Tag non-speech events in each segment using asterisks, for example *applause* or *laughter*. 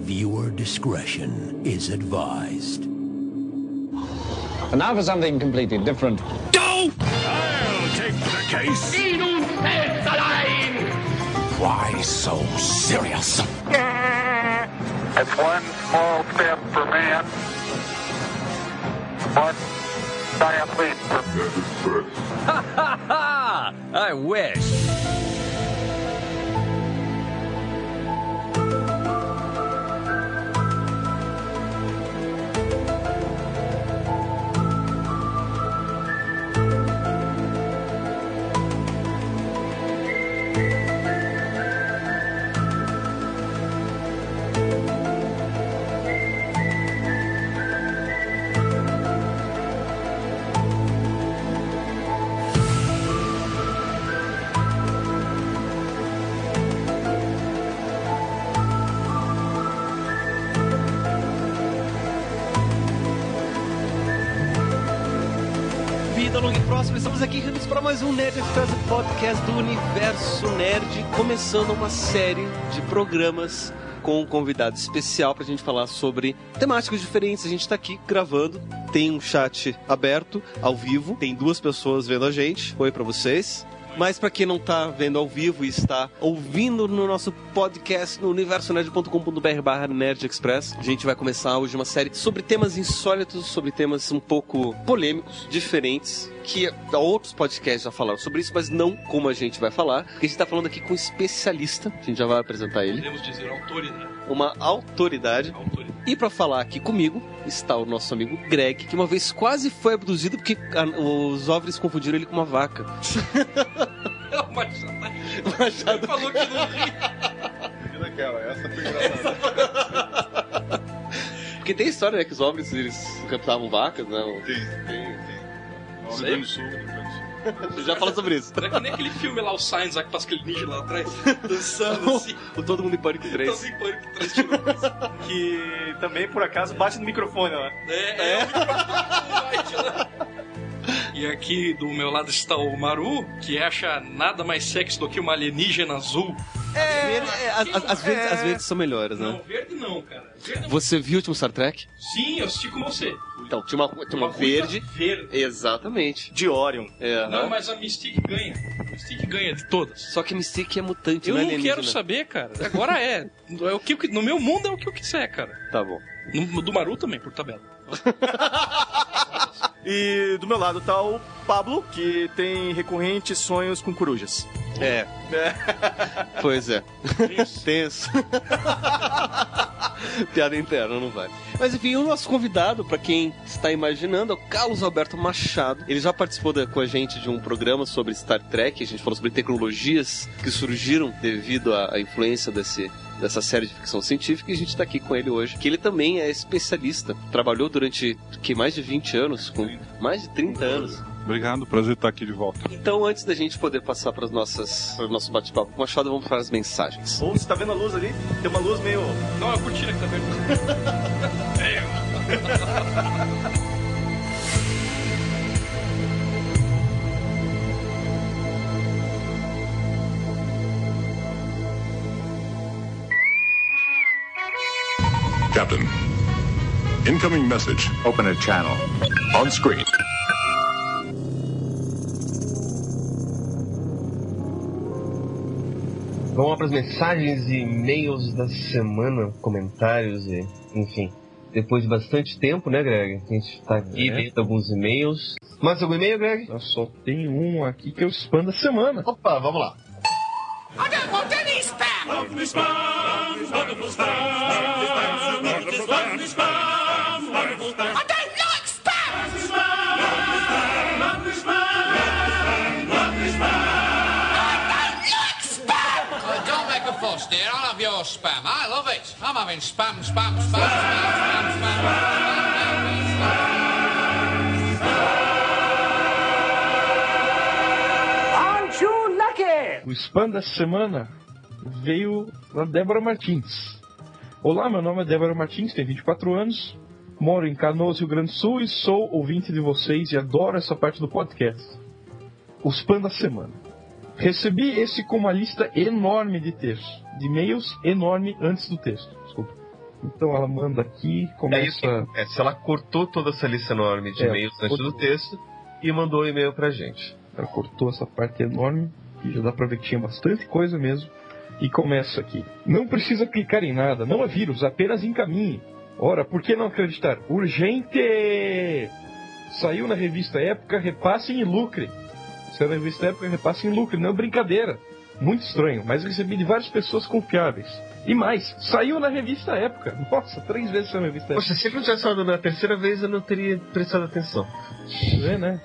Viewer discretion is advised. And now for something completely different. I'll take the case. Why so serious? It's one small step for man, one giant leap for I wish. Vida longa e próxima, estamos aqui reunidos para mais um Nerd o podcast do Universo Nerd, começando uma série de programas com um convidado especial para a gente falar sobre temáticas diferentes. A gente está aqui gravando, tem um chat aberto, ao vivo, tem duas pessoas vendo a gente. Oi para vocês. Mas para quem não tá vendo ao vivo e está ouvindo no nosso podcast no universonerd.com.br barra Nerd Express, a gente vai começar hoje uma série sobre temas insólitos, sobre temas um pouco polêmicos, diferentes, que outros podcasts já falaram sobre isso, mas não como a gente vai falar. Porque a gente tá falando aqui com um especialista, a gente já vai apresentar ele, Podemos dizer autoridade. uma autoridade. autoridade. E para falar aqui comigo está o nosso amigo Greg, que uma vez quase foi abduzido porque a- os OVNIs confundiram ele com uma vaca. Mas já tá- Machado falou que não ri. Daquela, essa foi engraçada. Porque tem história, né, que os OVNIs, eles captavam vacas, né? Tem, tem, Rio Grande do Sul, no Rio Grande do Sul. Você já fala sobre isso. Não é que nem aquele filme lá, o Signs, lá que passa aquele ninja lá atrás, *laughs* dançando *laughs* assim. o Todo Mundo em Pânico 3. Todo em pânico atrás de uma que também por acaso bate no microfone lá. É, é. o microfone light lá. E aqui do meu lado está o Maru, que acha nada mais sexy do que uma alienígena azul. Verde- é, as, as- as verdes, as verdes são melhores, Não, né? verde não, cara. Verde não. Você viu o último Star Trek? Sim, eu assisti com você. Então, tinha uma, tinha uma ruiva verde. Verde. Exatamente. De Orion. É, Não, mas a Mystique ganha. A Mystique ganha de todas. Só que Mystique é mutante, Eu não é não quero saber, cara. Agora é. é o que, no meu mundo é o que eu quiser, cara. Tá bom. No, do Maru também, por tabela. *laughs* E do meu lado tá o Pablo, que tem recorrentes sonhos com corujas. É. Pois é. Tenso. Piada interna, não vai. Mas enfim, o nosso convidado, pra quem está imaginando, é o Carlos Alberto Machado. Ele já participou da- com a gente de um programa sobre Star Trek. A gente falou sobre tecnologias que surgiram devido à, à influência desse, dessa série de ficção científica. E a gente está aqui com ele hoje, que ele também é especialista. Trabalhou durante que mais de 20 anos, com mais de 30 anos. Obrigado, prazer estar aqui de volta. Então, antes da gente poder passar para nossas, para o nosso bate-papo com o Machado, vamos para as mensagens. Ou você tá vendo a luz ali? Tem uma luz meio. Não, é a cortina que tá vendo. *laughs* Captain, incoming message. Open a channel. On screen. Vamos lá para as mensagens e e-mails da semana, comentários e, enfim. Depois de bastante tempo, né, Greg? A gente tá aqui É. lendo alguns e-mails. Mais algum e-mail, Greg? Eu só tem um aqui que é o spam da semana. Opa, vamos lá. Oh, don't make a fuss, dear. I'll have your spam. I love it. I'm having spam, spam, spam, spam, spam, spam. O spam da semana veio da Débora Martins. Olá, meu nome é Débora Martins, tenho 24 anos, moro em Canoas, Rio Grande do Sul e sou ouvinte de vocês e adoro essa parte do podcast. O spam da semana. Recebi esse com uma lista enorme de textos, de e-mails enorme antes do texto. Desculpa. Então ela manda aqui, É isso que começa. acontece. Ela cortou toda essa lista enorme de É, e-mails antes do cortou. texto e mandou o e-mail pra gente. Ela cortou essa parte enorme, que já dá pra ver que tinha bastante coisa mesmo. E começa aqui. Não precisa clicar em nada, não é vírus, apenas encaminhe. Ora, por que não acreditar? Urgente! Saiu na revista Época, repassem e lucre. Saiu na revista Época, repassem e lucre, não é brincadeira. Muito estranho, mas recebi de várias pessoas confiáveis. E mais, saiu na revista Época. Nossa, três vezes saiu na revista Época. Poxa, se não tivesse falado na terceira vez, eu não teria prestado atenção. É, né?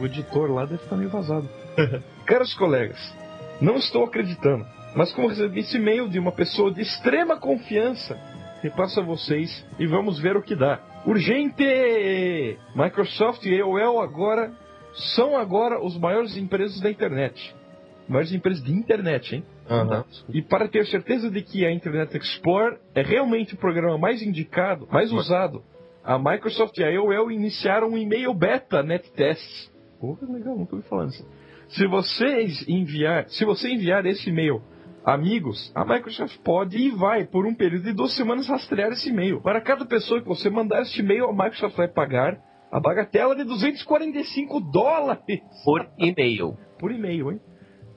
O editor lá deve estar meio vazado. *laughs* Caros colegas, não estou acreditando, mas como recebi esse e-mail de uma pessoa de extrema confiança, repasso a vocês e vamos ver o que dá. Urgente! Microsoft e AOL agora são agora os maiores empresas da internet. Maiores empresas de internet, hein? Aham. E para ter certeza de que a Internet Explorer é realmente o programa mais indicado, mais usado, a Microsoft e a AOL iniciaram um e-mail beta NetTest. Porra, legal, nunca ouvi falar nisso. Se vocês enviar, se você enviar esse e-mail amigos, a Microsoft pode e vai, por um período de duas semanas, rastrear esse e-mail. Para cada pessoa que você mandar este e-mail, a Microsoft vai pagar a bagatela de 245 dólares Por e-mail. por e-mail, hein?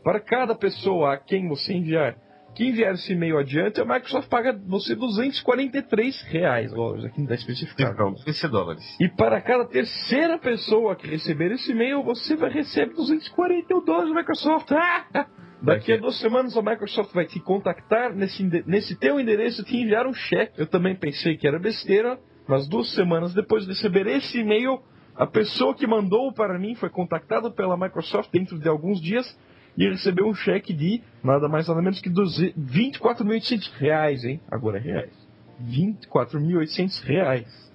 Para cada pessoa a quem você enviar, que enviar esse e-mail adiante, a Microsoft paga você 243 reais, dólares, aqui não está especificado. Pronto, 15 dólares. E para cada terceira pessoa que receber esse e-mail, você vai receber 241 dólares da Microsoft. Ah! *laughs* Daqui a duas semanas a Microsoft vai te contactar nesse, nesse teu endereço e te enviar um cheque. Eu também pensei que era besteira, mas duas semanas depois de receber esse e-mail, a pessoa que mandou para mim foi contactada pela Microsoft dentro de alguns dias e recebeu um cheque de nada mais nada menos que 12 24.800 reais, hein? Agora é reais. 24.800 reais.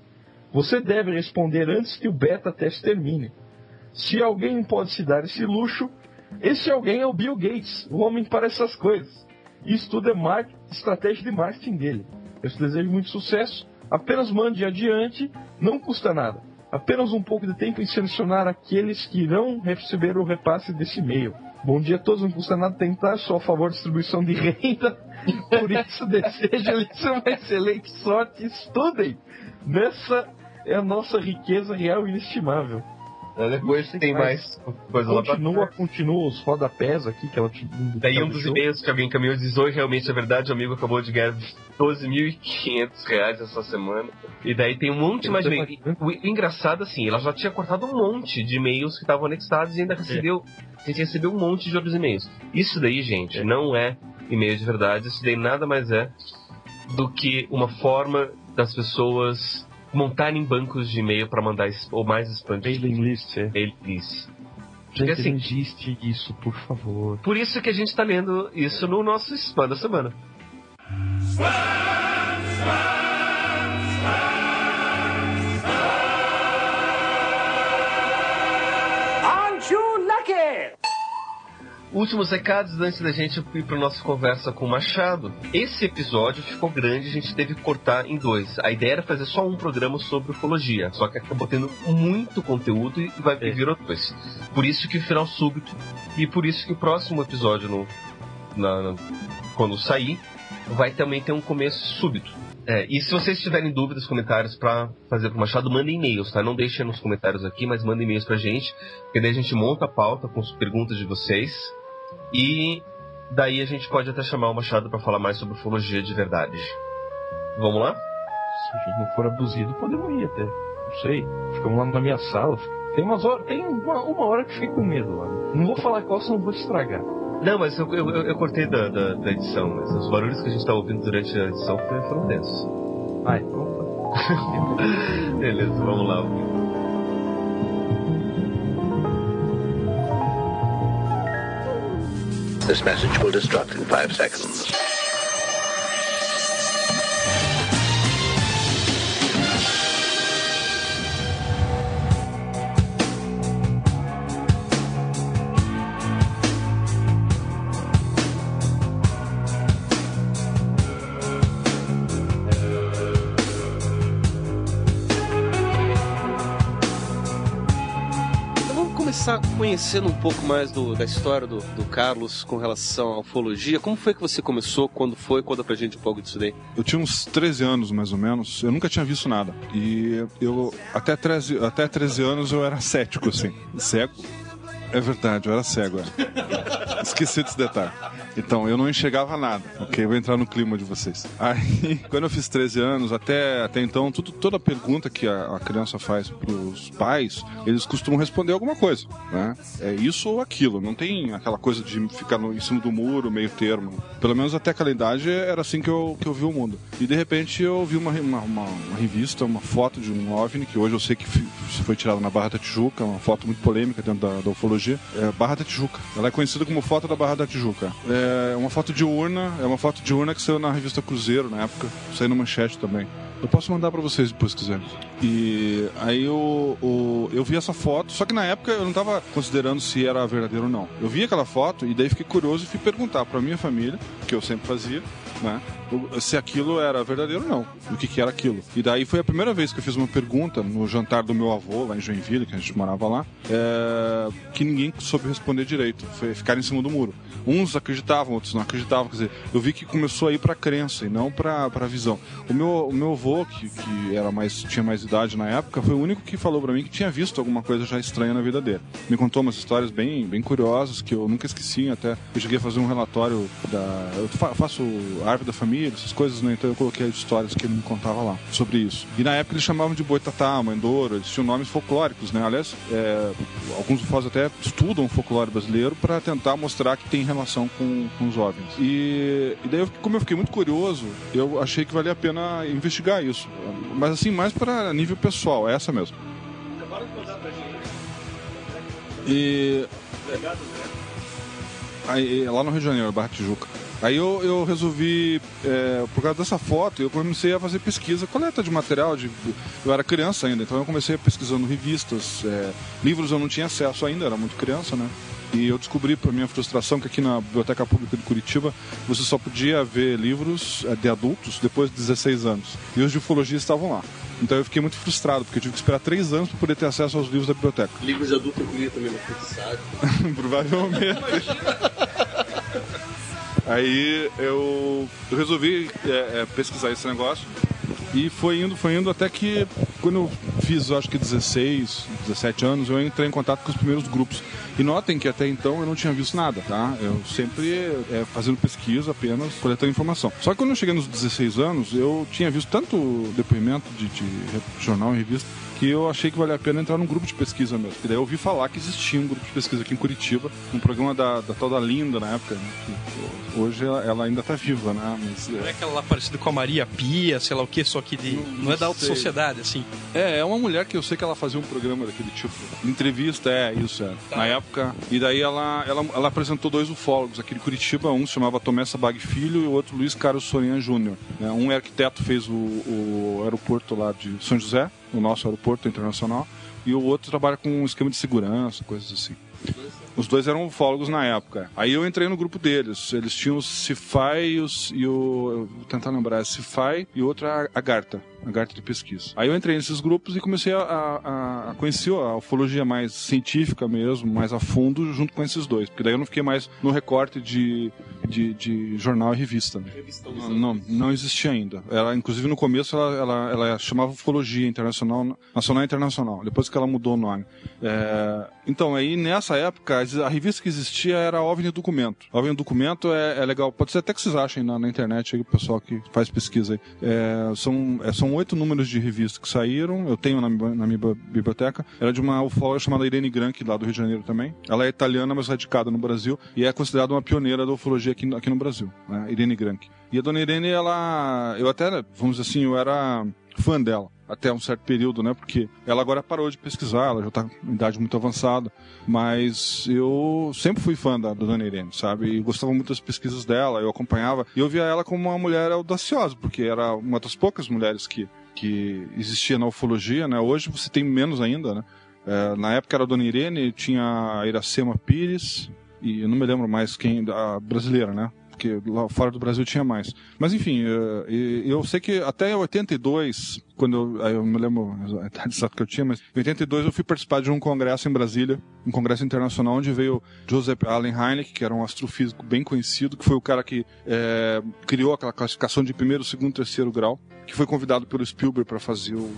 Você deve responder antes que o beta teste termine. Se alguém pode se dar esse luxo, esse alguém é o Bill Gates, o homem para essas coisas. Isso tudo é marketing, estratégia de marketing dele. Eu te desejo muito sucesso. Apenas mande adiante, não custa nada. Apenas um pouco de tempo em selecionar aqueles que irão receber o repasse desse e-mail. Bom dia a todos, não custa nada tentar, sou a favor da distribuição de renda. *laughs* Por isso desejo-lhes *laughs* uma excelente sorte. Estudem! Nessa é a nossa riqueza real e inestimável. Depois Não sei tem mais coisa lá pra Continua, continua os rodapés aqui que ela te. Daí um dos e-mails que alguém encaminhou diz: Oi, realmente é verdade, o amigo acabou de ganhar 12.500 reais essa semana. E daí tem um monte mais de. O, o engraçado, assim, ela já tinha cortado um monte de e-mails que estavam anexados e ainda recebeu. A gente recebeu um monte de outros e-mails. Isso daí, gente, não é e-mail de verdade. Isso daí nada mais é do que uma forma das pessoas montarem bancos de e-mail para mandar ou mais spam. Mailing list, é. Mailing list. Gente, Porque assim, não existe isso, por favor. por isso que a gente tá lendo isso no nosso spam da semana. Aren't you lucky? Últimos recados antes da gente ir para nossa conversa com o Machado. Esse episódio ficou grande, a gente teve que cortar em dois. A ideia era fazer só um programa sobre ufologia, só que acabou tendo muito conteúdo e vai É. virou dois. Por isso que o final súbito e por isso que o próximo episódio, no, na- na- quando sair, vai também ter um começo súbito. É, e se vocês tiverem dúvidas, comentários para fazer pro Machado, mandem e-mails, tá? Não deixem nos comentários aqui, mas mandem e-mails pra gente, porque daí a gente monta a pauta com as perguntas de vocês. E daí a gente pode até chamar o Machado para falar mais sobre ufologia de verdade. Vamos lá? Se a gente não for abduzido, podemos ir até. Não sei. Ficamos lá na minha sala. Tem umas horas. Tem uma, uma hora que fiquei com medo lá. Não vou falar qual, senão vou estragar. Não, mas eu, eu, eu- cortei da, da, da edição, mas os barulhos que a gente tá ouvindo durante a edição foram densos. Ai, pronto. *laughs* Beleza, vamos lá. This message will destruct in five seconds. Começar conhecendo um pouco mais do, da história do, do Carlos com relação à ufologia. Como foi que você começou? Quando foi? Conta pra gente um pouco disso daí. Eu tinha uns 13 anos, mais ou menos. Eu nunca tinha visto nada. E eu, até 13, até 13 anos, eu era cético, assim. Cego. É verdade, eu era cego. É. Esqueci desse detalhe. Então, eu não enxergava nada, ok? Vou entrar no clima de vocês. Aí, *laughs* quando eu fiz 13 anos, até, até então, tudo, toda pergunta que a, a criança faz pros pais, eles costumam responder alguma coisa, né? É isso ou aquilo. Não tem aquela coisa de ficar no, em cima do muro, meio termo. Pelo menos até aquela idade era assim que eu, que eu vi o mundo. E de repente eu vi uma, uma, uma, uma revista, uma foto de um OVNI, que hoje eu sei que foi tirada na Barra da Tijuca, uma foto muito polêmica dentro da, da ufologia. É Barra da Tijuca. Ela é conhecida como foto da Barra da Tijuca. É uma foto de urna, é uma foto de urna que saiu na revista Cruzeiro na época, saiu no manchete também. Eu posso mandar pra vocês depois se quiserem. E aí eu, eu, eu vi essa foto, só que na época eu não tava considerando se era verdadeiro ou não. Eu vi aquela foto e daí fiquei curioso e fui perguntar pra minha família, que eu sempre fazia, né? Se aquilo era verdadeiro ou não, o que, que era aquilo. E daí foi a primeira vez que eu fiz uma pergunta no jantar do meu avô, lá em Joinville, que a gente morava lá, é, que ninguém soube responder direito. Foi ficar em cima do muro. Uns acreditavam, outros não acreditavam. Quer dizer, eu vi que começou a ir pra crença e não pra, pra visão. O meu, o meu avô, que, que era mais, tinha mais idade na época, foi o único que falou pra mim que tinha visto alguma coisa já estranha na vida dele. Me contou umas histórias bem, bem curiosas que eu nunca esqueci. Até eu cheguei a fazer um relatório da. Eu fa- faço árvore da família, essas coisas, né? Então eu coloquei as histórias que ele me contava lá sobre isso. E na época eles chamavam de boitatá, mandouro, eles tinham nomes folclóricos, né? Aliás, é, alguns ufólogos até estudam o folclore brasileiro para tentar mostrar que tem relação com, com os OVNIs. E, e daí, eu, como eu fiquei muito curioso, eu achei que valia a pena investigar isso. Mas assim, mais para nível pessoal, é essa mesmo. E aí, lá no Rio de Janeiro, Barra Tijuca. Aí eu, eu resolvi, é, por causa dessa foto, eu comecei a fazer pesquisa, coleta de material. De, eu era criança ainda, então eu comecei pesquisando revistas, é, livros eu não tinha acesso ainda, era muito criança, né? E eu descobri, para minha frustração, que aqui na Biblioteca Pública de Curitiba você só podia ver livros é, de adultos depois de 16 anos. E os de ufologia estavam lá. Então eu fiquei muito frustrado, porque eu tive que esperar três anos para poder ter acesso aos livros da biblioteca. Livros de adulto eu comia também saco. *laughs* Provavelmente. Aí eu, resolvi é, é, pesquisar esse negócio e foi indo, foi indo até que quando eu fiz, acho que 16, 17 anos, eu entrei em contato com os primeiros grupos. E notem que até então eu não tinha visto nada, tá? Eu sempre é, fazendo pesquisa apenas, coletando informação. Só que quando eu cheguei nos 16 anos, eu tinha visto tanto depoimento de, de jornal e revista que eu achei que valia a pena entrar num grupo de pesquisa mesmo. E daí eu ouvi falar que existia um grupo de pesquisa aqui em Curitiba, um programa da, da tal da Linda na época, né? que hoje ela, ela ainda tá viva, né? Mas, Não é aquela lá parecida com a Maria Pia, sei lá o que, só que de. Não, é da alta sei. sociedade, assim. É, é uma mulher que eu sei que ela fazia um programa daquele tipo. Entrevista, é, isso, é. Na época. E daí ela, ela, ela apresentou dois ufólogos aqui de Curitiba. Um se chamava Tomé Sabag Filho e o outro Luiz Carlos Sorinha Júnior. né? Um arquiteto, fez o, o aeroporto lá de São José, o nosso aeroporto internacional. E o outro trabalha com um esquema de segurança, coisas assim. Os dois eram ufólogos na época. Aí eu entrei no grupo deles. Eles tinham o Cifai e, os, e o. Vou tentar lembrar. é Cifai e outro é Garta de pesquisa. Aí eu entrei nesses grupos e comecei a, a, a conhecer a ufologia mais científica mesmo, mais a fundo, junto com esses dois. Porque daí eu não fiquei mais no recorte de, de, de jornal e revista. Né? Não, não, não existia ainda. Ela, inclusive no começo ela, ela, ela chamava Ufologia Internacional, Nacional e Internacional. Depois que ela mudou o nome. É, então, aí nessa época, a revista que existia era OVNI Documento. OVNI Documento é, é legal. Pode ser até que vocês achem na, na internet aí, o pessoal que faz pesquisa aí. É, são, é, oito números de revista que saíram. Eu tenho na, minha- na minha bi- biblioteca. Era de uma ufóloga chamada Irene Granchi, lá do Rio de Janeiro também. Ela é italiana, mas radicada no Brasil. E é considerada uma pioneira da ufologia aqui, aqui no Brasil. Né? Irene Granchi. E a dona Irene, ela. Eu até, vamos dizer assim, eu era fã dela até um certo período, né? Porque ela agora parou de pesquisar, ela já está em idade muito avançada. Mas eu sempre fui fã da, da Dona Irene, sabe? E gostava muito das pesquisas dela, eu acompanhava. E eu via ela como uma mulher audaciosa, porque era uma das poucas mulheres que, que existia na ufologia, né? Hoje você tem menos ainda, né? É, na época era a Dona Irene, tinha a Iracema Pires, e eu não me lembro mais quem, a brasileira, né? Porque lá fora do Brasil tinha mais. Mas enfim, eh, e- eu sei que até 82, quando eu, eu me lembro a idade exata que eu tinha, mas em 82 eu fui participar de um congresso em Brasília, um congresso internacional, onde veio Joseph Allen Hynek, que era um astrofísico bem conhecido, que foi o cara que eh, criou aquela classificação de primeiro, segundo, terceiro grau, que foi convidado pelo Spielberg para fazer o,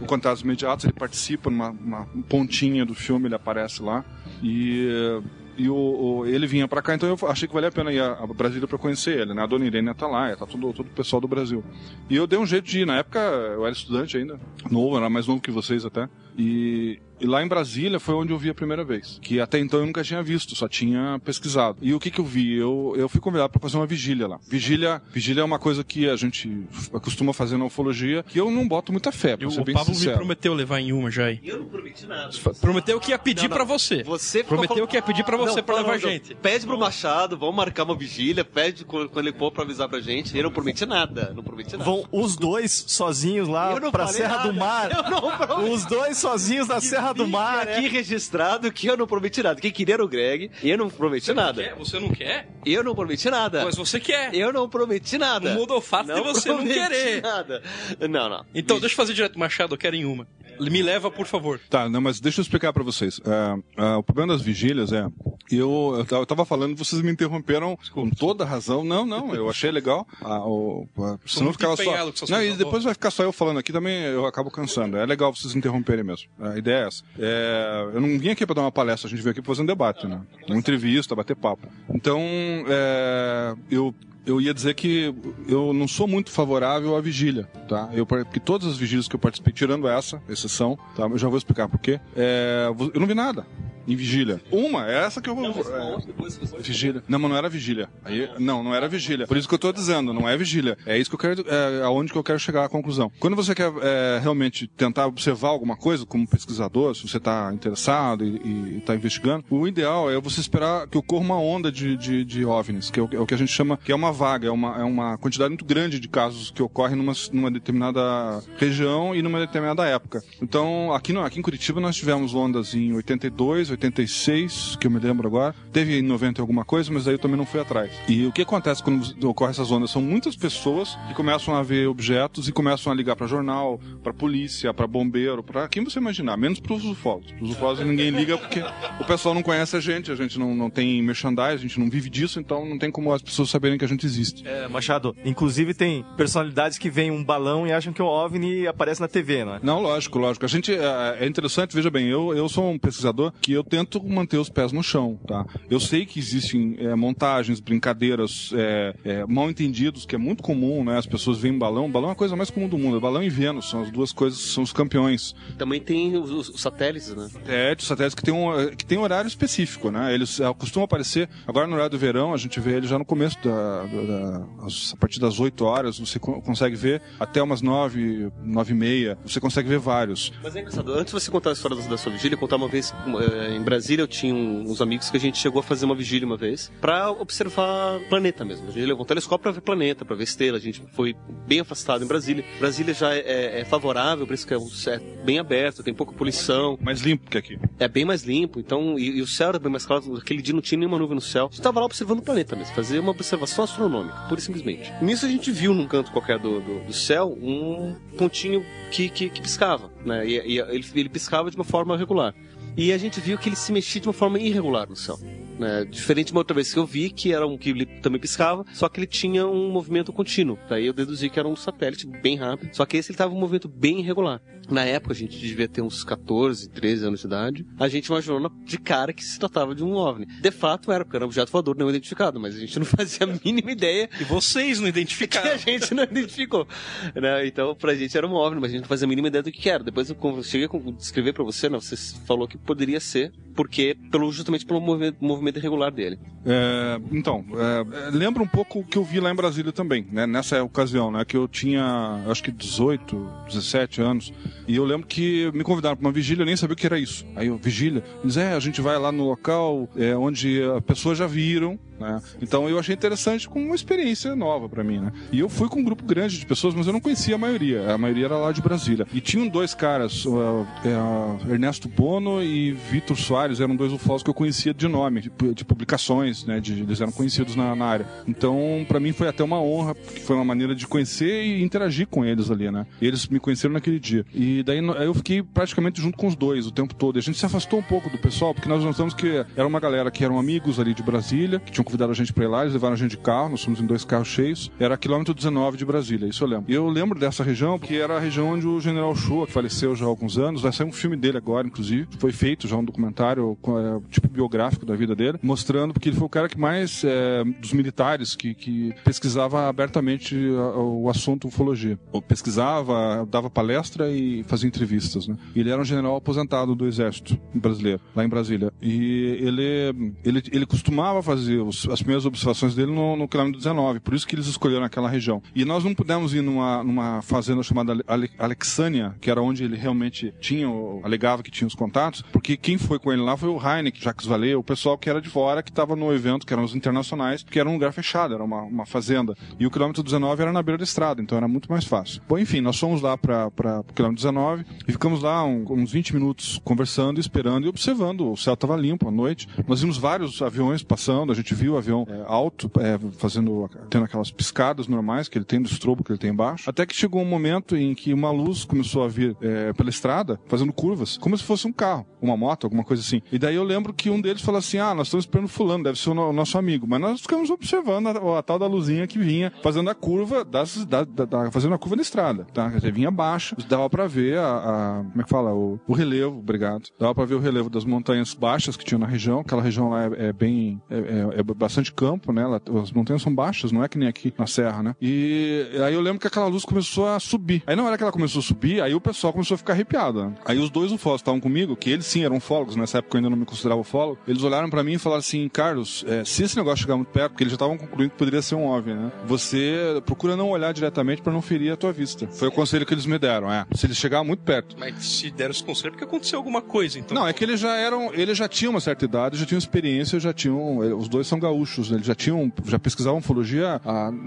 o Contatos Imediatos. Ele participa numa uma pontinha do filme, ele aparece lá. E, eh, e o, o- ele vinha pra cá, então eu achei que valia a pena ir a, a Brasília pra conhecer ele, né? A dona Irene tá lá, tá todo, todo o pessoal do Brasil. E eu dei um jeito de ir. Na época eu era estudante ainda, novo, era mais novo que vocês até. E, e lá em Brasília foi onde eu vi a primeira vez. Que até então eu nunca tinha visto, só tinha pesquisado. E o que que eu vi? Eu, eu fui convidado para fazer uma vigília lá. Vigília, vigília é uma coisa que a gente costuma fazer na ufologia, que eu não boto muita fé, pra Eu- ser o bem Pablo me sincero. prometeu levar em uma já aí. Eu não prometi nada. Prometeu que ia pedir pra você. Você Prometeu falando- que ia pedir pra você não, levar não, gente. Pede pro Machado, vamos marcar uma vigília, pede quando ele for pra avisar pra gente. Eu não prometi nada, não prometi nada. Vão os dois sozinhos lá falei Serra nada. do Mar. *laughs* Eu não prometi. Os dois sozinhos na Serra do Mar, aqui é. registrado que eu não prometi nada. Quem queria era o Greg, eu não prometi nada. Quer? Você não quer? Eu não prometi nada. Mas você quer. Eu não prometi nada. Não muda o fato de você não querer. nada. Não, não. Então, deixa eu fazer direto, Machado, eu quero em uma. Me leva, por favor. Tá, não, mas deixa eu explicar pra vocês. É, é, o problema das vigílias é. Eu, eu, tava- falando, vocês me interromperam com toda razão. Não, não, eu achei legal. *laughs* Ah, o, a, senão muito ficava só. Não, e depois vai ficar só eu falando aqui também, eu acabo cansando. É legal vocês interromperem mesmo. A ideia é essa. É, eu não vim aqui pra dar uma palestra, a gente veio aqui pra fazer um debate, né? Uma entrevista, bater papo. Então, é, eu eu ia dizer que eu não sou muito favorável à vigília, tá? Eu, porque todas as vigílias que eu participei, tirando essa, exceção, tá? Eu já vou explicar por quê. É, eu não vi nada em vigília. Uma, é essa que eu vou... é, vigília. Não, mas não era vigília. Aí, não, não era vigília. Por isso que eu tô dizendo, não é vigília. É isso que eu quero, é aonde que eu quero chegar à conclusão. Quando você quer é, realmente tentar observar alguma coisa, como pesquisador, se você está interessado e está investigando, o ideal é você esperar que ocorra uma onda de, de, de OVNIs, que é o, é o que a gente chama, que é uma vaga, é uma, é uma quantidade muito grande de casos que ocorrem numa, numa determinada região e numa determinada época. Então, aqui, no, aqui em Curitiba nós tivemos ondas em 82, 86, que eu me lembro agora. Teve em 90 alguma coisa, mas aí eu também não fui atrás. E o que acontece quando ocorrem essas ondas? São muitas pessoas que começam a ver objetos e começam a ligar para jornal, para polícia, para bombeiro, para quem você imaginar, menos para os ufólogos. Para os ufólogos ninguém liga porque o pessoal não conhece a gente, a gente não, não tem merchandising, a gente não vive disso, então não tem como as pessoas saberem que a gente existe. É, Machado, inclusive tem personalidades que veem um balão e acham que é um OVNI e aparece na TV, não é? Não, lógico, lógico. A gente é, é interessante, veja bem, eu, eu sou um pesquisador que eu tento manter os pés no chão, tá? Eu sei que existem é, montagens, brincadeiras, é, é, mal entendidos, que é muito comum, né? As pessoas veem balão, balão é a coisa mais comum do mundo. Balão e Vênus são as duas coisas, são os campeões. Também tem os, os- os satélites, né? É, de satélites que tem um, que tem horário específico, né? Eles é, costumam aparecer, agora no horário do verão, a gente vê ele já no começo da, da- da- a partir das 8 horas, você co- consegue ver até umas 9, 9 e meia, você consegue ver vários. Mas é engraçado, antes de você contar a história da, da sua vigília, contar uma vez eh, em Brasília, eu tinha um- uns amigos que a gente chegou a fazer uma vigília uma vez pra observar planeta mesmo. A gente levou um telescópio pra ver planeta, pra ver estrela. A gente foi bem afastado em Brasília. Brasília já é, é favorável, por isso que é, um, é bem aberto, tem pouca poluição. Mais limpo que aqui. É bem mais limpo, então, e, e o céu era bem mais claro. Aquele dia não tinha nenhuma nuvem no céu. A gente tava lá observando o planeta mesmo, fazer uma observação astronômica, pura e simplesmente. Nisso a gente viu num canto qualquer do, do, do céu um pontinho que, que, que piscava, né? E, e ele, ele piscava de uma forma regular. E a gente viu que ele se mexia de uma forma irregular no céu. Né? Diferente de uma outra vez que eu vi, que era um que ele também piscava, só que ele tinha um movimento contínuo. Daí eu deduzi que era um satélite bem rápido. Só que esse ele tava um movimento bem irregular. Na época, a gente devia ter uns 14, 13 anos de idade. A gente imaginou de cara que se tratava de um OVNI. De fato era, porque era um objeto voador não identificado, mas a gente não *laughs* fazia a mínima ideia E vocês não que identificaram. a gente não identificou. Né? Então, pra gente era um OVNI, mas a gente não fazia a mínima ideia do que era. Depois eu cheguei a descrever pra você, não, você falou que poderia ser, porque pelo, justamente pelo movimento, movimento irregular dele. É, então, é, lembra um pouco o que eu vi lá em Brasília também, né? Nessa ocasião, né? Que eu tinha, acho que 18, 17 anos. E eu lembro que me convidaram para uma vigília, eu nem sabia o que era isso. Aí eu, vigília? Eles, é, a gente vai lá no local é, onde as pessoas já viram, né? Então eu achei interessante como uma experiência nova pra mim, né? E eu fui com um grupo grande de pessoas, mas eu não conhecia a maioria. A maioria era lá de Brasília. E tinham dois caras, uh, é, Ernesto Bono e Vitor Soares, eram dois ufólogos que eu conhecia de nome, de, de publicações, né? De, eles eram conhecidos na, na área. Então, pra mim foi até uma honra, porque foi uma maneira de conhecer e interagir com eles ali, né? E eles me conheceram naquele dia. E daí eu fiquei praticamente junto com os dois o tempo todo. E a gente se afastou um pouco do pessoal, porque nós notamos que era uma galera que eram amigos ali de Brasília, que tinham convidado a gente pra ir lá, eles levaram a gente de carro, nós fomos em dois carros cheios. Era quilômetro 19 de Brasília, isso eu lembro. E eu lembro dessa região, porque era a região onde o General Shoa, que faleceu já há alguns anos, vai sair um filme dele agora, inclusive. Foi feito já um documentário, é, tipo biográfico da vida dele, mostrando porque ele foi o cara que mais, é, dos militares, que, que pesquisava abertamente o assunto ufologia. Pesquisava, dava palestra e fazia entrevistas, né? Ele era um general aposentado do exército brasileiro, lá em Brasília. E ele, ele, ele costumava fazer os- as primeiras observações dele no, no quilômetro 19, por isso que eles escolheram aquela região. E nós não pudemos ir numa, numa fazenda chamada Ale- Ale- Alexânia, que era onde ele realmente tinha, alegava que tinha os contatos, porque quem foi com ele lá foi o Heineken, Jacques Vallée, o pessoal que era de fora, que estava no evento, que eram os internacionais, que era um lugar fechado, era uma, uma fazenda. E o quilômetro 19 era na beira da estrada, então era muito mais fácil. Bom, enfim, nós fomos lá para o quilômetro 19 e ficamos lá um- uns 20 minutos conversando, esperando e observando. O céu estava limpo à noite. Nós vimos vários aviões passando, a gente viu o avião é, alto, é, fazendo, tendo aquelas piscadas normais que ele tem do estrobo que ele tem embaixo. Até que chegou um momento em que uma luz começou a vir é, pela estrada, fazendo curvas, como se fosse um carro, uma moto, alguma coisa assim. E daí eu lembro que um deles falou assim: Ah, nós estamos esperando fulano, deve ser o, no- o nosso amigo. Mas nós ficamos observando a, a tal da luzinha que vinha fazendo a curva das, da, da- da- fazendo a curva da estrada, tá? Quer dizer, vinha baixa, dava pra ver a, a- como é que fala? O, o relevo, obrigado. Dava pra ver o relevo das montanhas baixas que tinham na região. Aquela região lá é, é bem, é, é- é bastante campo, né? As montanhas são baixas, não é que nem aqui na serra, né? E aí eu lembro que aquela luz começou a subir. Aí na hora que ela começou a subir, aí o pessoal começou a ficar arrepiado. né? Aí os dois ufólogos estavam comigo, que eles sim eram ufólogos, nessa época eu ainda não me considerava ufólogo, eles olharam pra mim e falaram assim, Carlos, é, se esse negócio chegar muito perto, porque eles já estavam concluindo que poderia ser um OVNI, né? Você procura não olhar diretamente pra não ferir a tua vista. Foi o conselho que eles me deram, é. Se eles chegar muito perto. Mas se deram esse conselho é porque aconteceu alguma coisa, então. Não, é que eles já eram, eles já tinham uma certa idade, já tinham experiência, já tinham, eh, os dois são gaúchos, né? eles já tinham, já pesquisavam ufologia,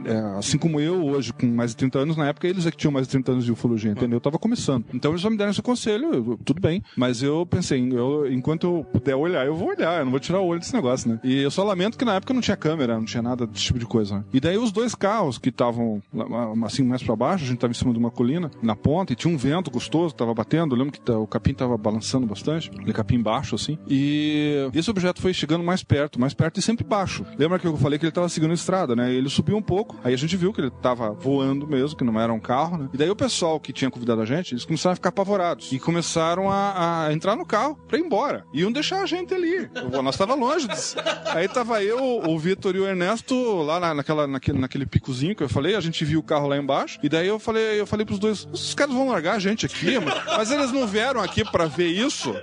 é, assim como eu hoje, com mais de 30 anos, na época eles é que tinham mais de 30 anos de ufologia, entendeu? Eu tava começando. Então eles só me deram esse conselho, eu- tudo bem, mas eu pensei, eu, enquanto eu puder olhar, eu vou olhar, eu não vou tirar o olho desse negócio, né? E eu só lamento que na época não tinha câmera, não tinha nada desse tipo de coisa, né? E daí os dois carros que estavam, assim, mais pra baixo, a gente tava em cima de uma colina, na ponta, e tinha um vento gostoso, tava batendo, eu lembro que tá- o capim tava balançando bastante, aquele capim baixo, assim, e esse objeto foi chegando mais perto, mais perto e sempre baixo. Lembra que eu falei que ele tava seguindo estrada, né? Ele subiu um pouco, aí a gente viu que ele tava voando mesmo, que não era um carro, né? E daí o pessoal que tinha convidado a gente, eles começaram a ficar apavorados e começaram a, a entrar no carro pra ir embora. Iam deixar a gente ali. Nós tava longe disso. Aí tava eu, o Vitor e o Ernesto lá na- naquela, naquele, naquele picozinho que eu falei, a gente viu o carro lá embaixo, e daí eu falei, eu falei pros dois, esses caras vão largar a gente aqui, mas, eles não vieram aqui pra ver isso?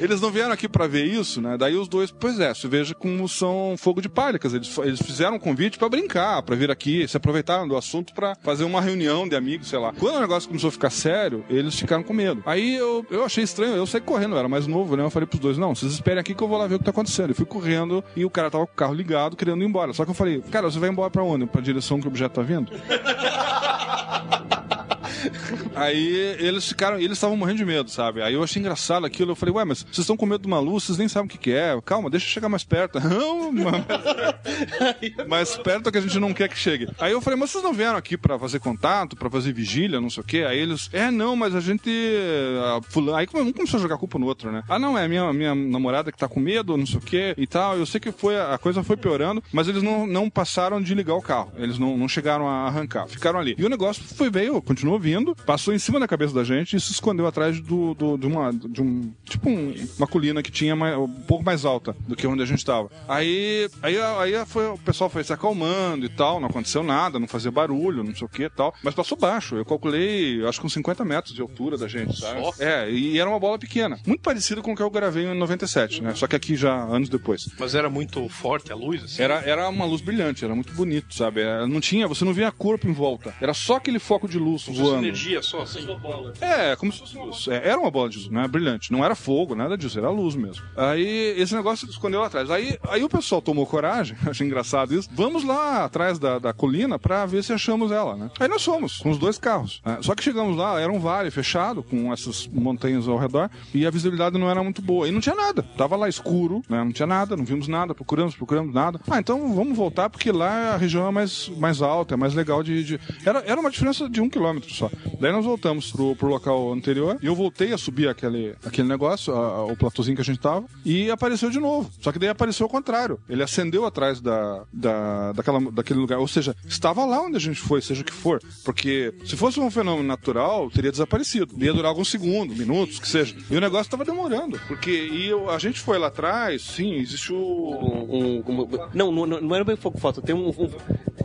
Eles não vieram aqui pra ver isso, né? Daí os dois, pois é, você veja como são fogo de palha, quer dizer, eles, eles fizeram um convite pra brincar, pra vir aqui, se aproveitaram do assunto pra fazer uma reunião de amigos, sei lá. Quando o negócio começou a ficar sério, eles ficaram com medo. Aí eu, eu achei estranho, eu saí correndo, eu era mais novo, né? Eu falei pros dois, não, vocês esperem aqui que eu vou lá ver o que tá acontecendo. Eu fui correndo e o cara tava com o carro ligado, querendo ir embora. Só que eu falei, cara, você vai embora pra onde? Pra direção que o objeto tá vindo? *laughs* Aí eles ficaram, eles estavam morrendo de medo, sabe? Aí eu achei engraçado aquilo. Eu falei, ué, mas vocês estão com medo de uma luz, vocês nem sabem o que, que é. Calma, deixa eu chegar mais perto. *laughs* Mais perto que a gente não quer que chegue. Aí eu falei, mas vocês não vieram aqui pra fazer contato, pra fazer vigília, não sei o quê? Aí eles, é, não, mas a gente. Aí um começou a jogar culpa no outro, né? Ah, não, é a minha, minha namorada que tá com medo, não sei o quê e tal. Eu sei que foi, a coisa foi piorando, mas eles não, não passaram de ligar o carro. Eles não, não chegaram a arrancar, ficaram ali. E o negócio foi, veio, continuou vindo, passou em cima da cabeça da gente e se escondeu atrás do, do, de uma. De um, tipo um- uma colina que tinha mais- um pouco mais alta do que onde a gente tava. Aí, aí, aí foi, o pessoal foi se acalmando e tal, não aconteceu nada, não fazia barulho, não sei o que e tal. Mas passou baixo. Eu calculei, acho que uns 50 metros de altura da gente, sabe? É, e era uma bola pequena. Muito parecida com o que eu gravei em 97, né? Só que aqui já anos depois. Mas era muito forte a luz, assim? Era, era uma luz brilhante, era muito bonito, sabe? Era- não tinha, você não via corpo em volta. Era só aquele foco de luz voando. Energia só, assim. É, como se fosse luz. É, era uma bola de luz, não é brilhante. Não era fogo, nada disso, era luz mesmo. Aí esse negócio se escondeu lá atrás. Aí, aí o pessoal tomou coragem, *laughs* achei engraçado isso. Vamos lá atrás da, da colina pra ver se achamos ela, né? Aí nós fomos, com os dois carros. né? Só que chegamos lá, era um vale fechado, com essas montanhas ao redor, e a visibilidade não era muito boa. E não tinha nada. Tava lá escuro, né? Não tinha nada, não vimos nada, procuramos, procuramos nada. Ah, então vamos voltar, porque lá a região é mais, mais alta, é mais legal de. de- Era, era uma diferença de um quilômetro só. Daí nós voltamos pro, pro local anterior e eu voltei a subir aquele, aquele negócio, a- o platôzinho que a gente tava, e apareceu de novo. Só que daí apareceu ao contrário. Ele acendeu atrás da, da, daquela, daquele lugar. Ou seja, estava lá onde a gente foi, seja o que for. Porque se fosse um fenômeno natural, teria desaparecido. Ia durar alguns segundos, minutos, que seja. E o negócio estava demorando. Porque e eu- a gente foi lá atrás, sim, existe o. Um, um- um- não, não, não era bem fogo fato, tem um.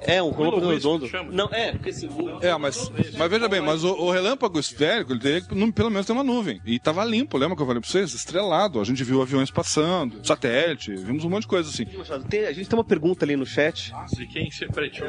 É, um relâmpago redondo. Não, é, porque esse. É, mas, mas veja bem, mas o, o relâmpago esférico, ele teria que, pelo menos, ter uma nuvem. E tava limpo, lembra que eu falei pra vocês? Estrelado. A gente viu aviões passando, satélite, vimos um monte de coisa assim. Tem- a gente tem uma pergunta ali no chat. Se quem se. Peraí, deixa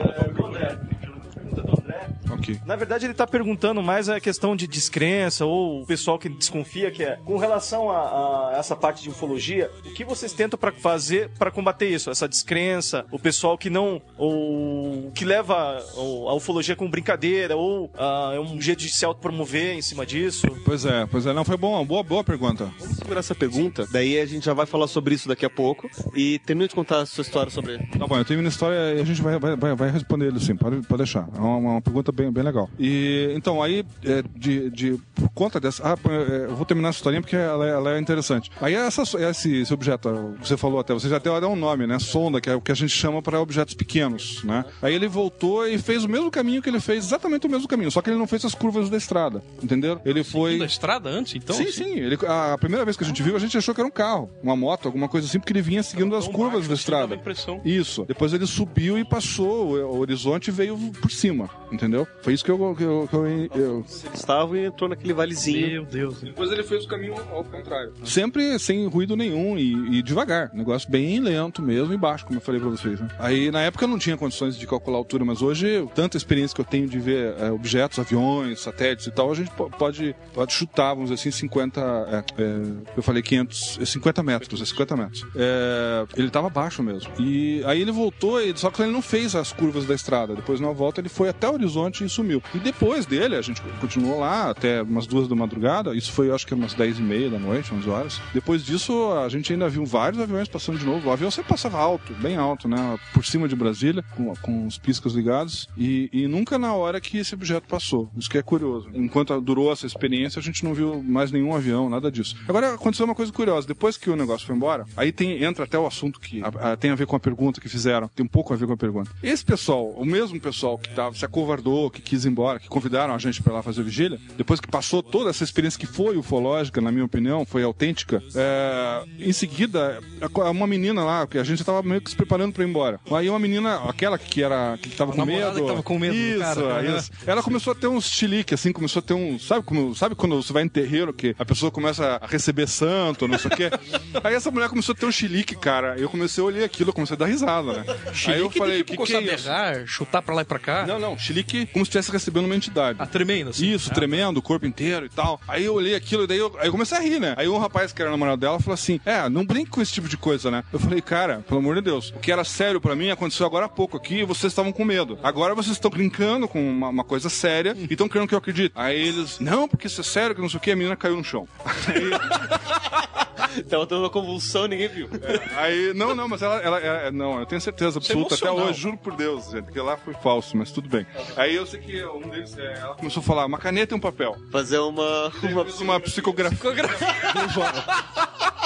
eu botar o Ok. Na verdade, ele tá perguntando mais a questão de descrença ou o pessoal que desconfia que é. Com relação a, a essa parte de ufologia, o que vocês tentam para fazer para combater isso? Essa descrença, o pessoal que não. ou que leva o- a ufologia como brincadeira ou ah, é um jeito de se autopromover em cima disso? Pois é, pois é, não, foi bom, boa, boa pergunta. Vamos segurar essa pergunta, daí a gente já vai falar sobre isso daqui a pouco. E termina de contar a sua história sobre. Tá bom, eu tenho uma história e a gente vai, vai, vai, vai responder ele sim, pode, pode deixar. É uma, uma pergunta bem, bem legal. E então, aí, é, de, de, por conta dessa. Ah, é, eu vou terminar essa historinha porque ela, é- ela é interessante. Aí, essa, esse, esse objeto, você falou até, você já até deu um nome, né? Sonda, que é o que a gente chama para objetos pequenos, né? Aí ele voltou e fez o mesmo caminho que ele fez, exatamente o mesmo caminho, só que ele não fez as curvas da estrada, entendeu? Ele foi. Da estrada antes, então? sim, assim? sim. Ele, a, primeira vez que a gente viu, a gente achou que era um carro, uma moto, alguma coisa assim, porque ele vinha seguindo as curvas da estrada. impressão. Isso. Depois ele subiu e passou o horizonte e veio por cima, entendeu? Foi isso que eu. Que eu, que eu, eu- Ele estava e entrou naquele valezinho. Meu Deus. Depois ele fez o caminho ao contrário. Sempre sem ruído nenhum e, e devagar. Negócio bem lento mesmo e baixo, como eu falei pra vocês. Né? Aí na época eu não tinha condições de calcular a altura, mas hoje, tanta experiência que eu tenho de ver é, objetos, aviões, satélites e tal, a gente po- pode, pode chutar, vamos dizer assim, 50. é, é, eu falei 500. é 50 metros, é 50 metros. É, ele tava baixo mesmo. E aí ele voltou, e- só que ele não fez as curvas da estrada. Depois, na volta, ele foi até o horizonte e sumiu. E depois dele, a gente continuou lá até umas duas da madrugada. Isso foi, acho que umas 10 e meia da noite, 11 horas. Depois disso, a gente ainda viu vários aviões passando de novo. O avião sempre passava alto, bem alto, né? Por cima de Brasília, com, com os piscas ligados. E, e nunca na hora que esse objeto passou. Isso que é curioso. Enquanto durou essa experiência, a gente não viu mais nenhum avião, nada disso. Agora, aconteceu uma coisa curiosa. Depois que o negócio foi embora, aí tem, entra até o assunto que a- a- tem a ver com a pergunta que fizeram. Tem um pouco a ver com a pergunta. Esse pessoal, o mesmo pessoal que se acovardou, que quis ir embora, que convidaram a gente pra lá fazer vigília, depois que passou toda essa experiência que foi ufológica, na minha opinião, foi autêntica, é, em seguida, a- uma menina lá, que a gente tava meio que se preparando pra ir embora. Aí uma menina, aquela que era, que tava com medo. que tava com medo do isso, cara. isso. Ela começou a ter uns chilique, assim, começou a ter um. Sabe, como, sabe quando você vai em terreiro que a pessoa começa a receber santo, não sei o quê? *laughs* Aí essa mulher começou a ter um chilique, cara. Eu comecei a olhar aquilo, eu comecei a dar risada, né? Aí eu Chilique falei, tipo, que, que é berrar, chutar pra lá e pra cá. Não, não, chilique como se estivesse recebendo uma entidade. Ah, tremendo, assim. Isso, Ah, tremendo, o corpo inteiro e tal. Aí eu olhei aquilo e daí eu, aí eu comecei a rir, né? Aí um rapaz que era namorado dela falou assim: É, não brinque com esse tipo de coisa, né? Eu falei, cara, pelo amor de Deus, o que era sério pra mim aconteceu agora há pouco aqui e vocês estavam com medo. Agora vocês estão brincando com uma, uma coisa séria e estão querendo que eu acredite. Aí eles, não, porque isso é sério, que não sei o que, a menina caiu no chão. *laughs* *laughs* Tava dando uma convulsão e ninguém viu. Aí, não, não, mas ela, ela, ela- não, eu tenho certeza é absoluta até hoje, juro por Deus, gente, que lá foi falso, mas tudo bem. Aí eu sei que um deles, é, ela começou a falar, uma caneta e um papel. Fazer uma. uma... Uma psicografia. *laughs*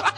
*laughs*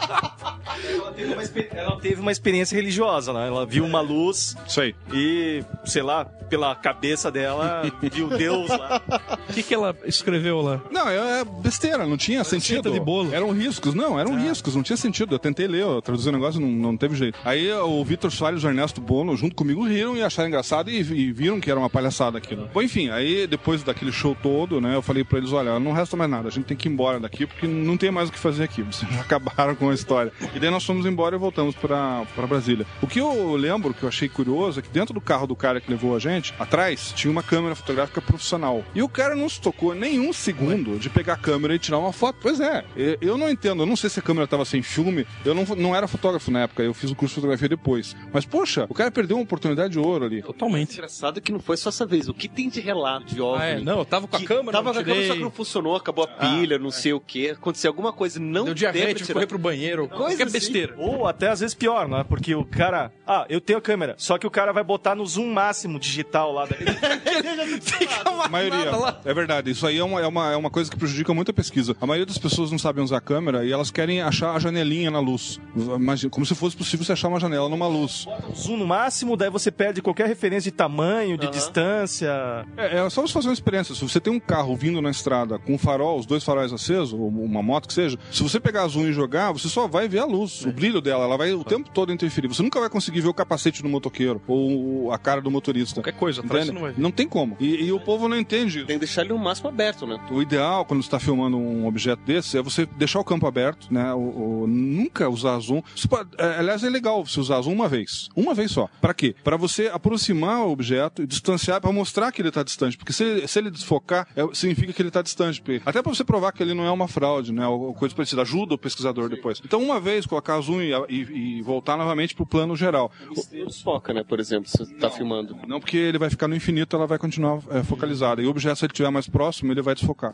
Ela teve, uma, ela teve uma experiência religiosa, né? Ela viu uma luz Isso aí. e, sei lá, pela cabeça dela, viu Deus lá. O que, que ela escreveu lá? Não, é é besteira, não tinha sentido. de bolo. Eram riscos, não, eram riscos, não tinha sentido. Eu tentei ler, eu traduzi o negócio, não, não teve jeito. Aí o Vitor Soares e o Ernesto Bono, junto comigo, riram e acharam engraçado e, e viram que era uma palhaçada aquilo. Bom, enfim, aí depois daquele show todo, né, eu falei pra eles: olha, não resta mais nada, a gente tem que ir embora daqui porque não tem mais o que fazer aqui. Vocês já *laughs* acabaram com a história. E daí nós fomos embora e voltamos pra, pra Brasília. O que eu lembro, que eu achei curioso, é que dentro do carro do cara que levou a gente, atrás, tinha uma câmera fotográfica profissional. E o cara não se tocou nem um segundo de pegar a câmera e tirar uma foto. Pois é, eu não entendo, eu não sei se a câmera tava sem filme, eu não, não era fotógrafo na época, eu fiz o curso de fotografia depois. Mas, poxa, o cara perdeu uma oportunidade de ouro ali. Totalmente. Engraçado que não foi só essa vez. O que tem de relato de OVNI? Ah, é? Não, eu tava com a câmera, Tava não com a câmera. Ah, só que não funcionou, acabou a pilha, não sei o que. Aconteceu alguma coisa, não Deu diarreia, deu tive que correr pro banheiro. Coisa Qualquer assim. besteira. Ou até às vezes pior, não é? Porque o cara. Ah, eu tenho a câmera. Só que o cara vai botar no zoom máximo digital lá. Daí. *laughs* Fica uma A maioria. lá. É verdade. Isso aí é uma, é, uma, é uma coisa que prejudica muito a pesquisa. A maioria das pessoas não sabem usar a câmera e elas querem achar a janelinha na luz. Imagina, como se fosse possível você achar uma janela numa luz. Zoom no máximo, daí você perde qualquer referência de tamanho, de distância. É, é só você fazer uma experiência. Se você tem um carro vindo na estrada com um farol, os dois faróis acesos, ou uma moto que seja, se você pegar a zoom e jogar, você só vai ver a luz, o brilho dela. Ela vai o tempo todo interferir. Você nunca vai conseguir ver o capacete do motoqueiro ou a cara do motorista. Qualquer coisa, atrás não vai ver. Não tem como. E, e o povo não entende. Tem que deixar ele no máximo aberto, né? O ideal, quando você está filmando um objeto desse, é você deixar o campo aberto, né? O, o- nunca usar zoom. Você pode- é, aliás, é legal você usar zoom uma vez. Uma vez só. Para quê? Para você aproximar o objeto e distanciar, para mostrar que ele está distante. Porque se, ele- se ele desfocar, é- significa que ele está distante. Até para você provar que ele não é uma fraude, né? Ou coisa parecida. Ajuda o pesquisador depois. Então, uma vez, colocar zoom e, e- e voltar novamente para o plano geral. Ele desfoca, né, por exemplo, se você tá filmando. Não porque ele vai ficar no infinito, ela vai continuar é, focalizada. E o objeto, se ele estiver mais próximo, ele vai desfocar.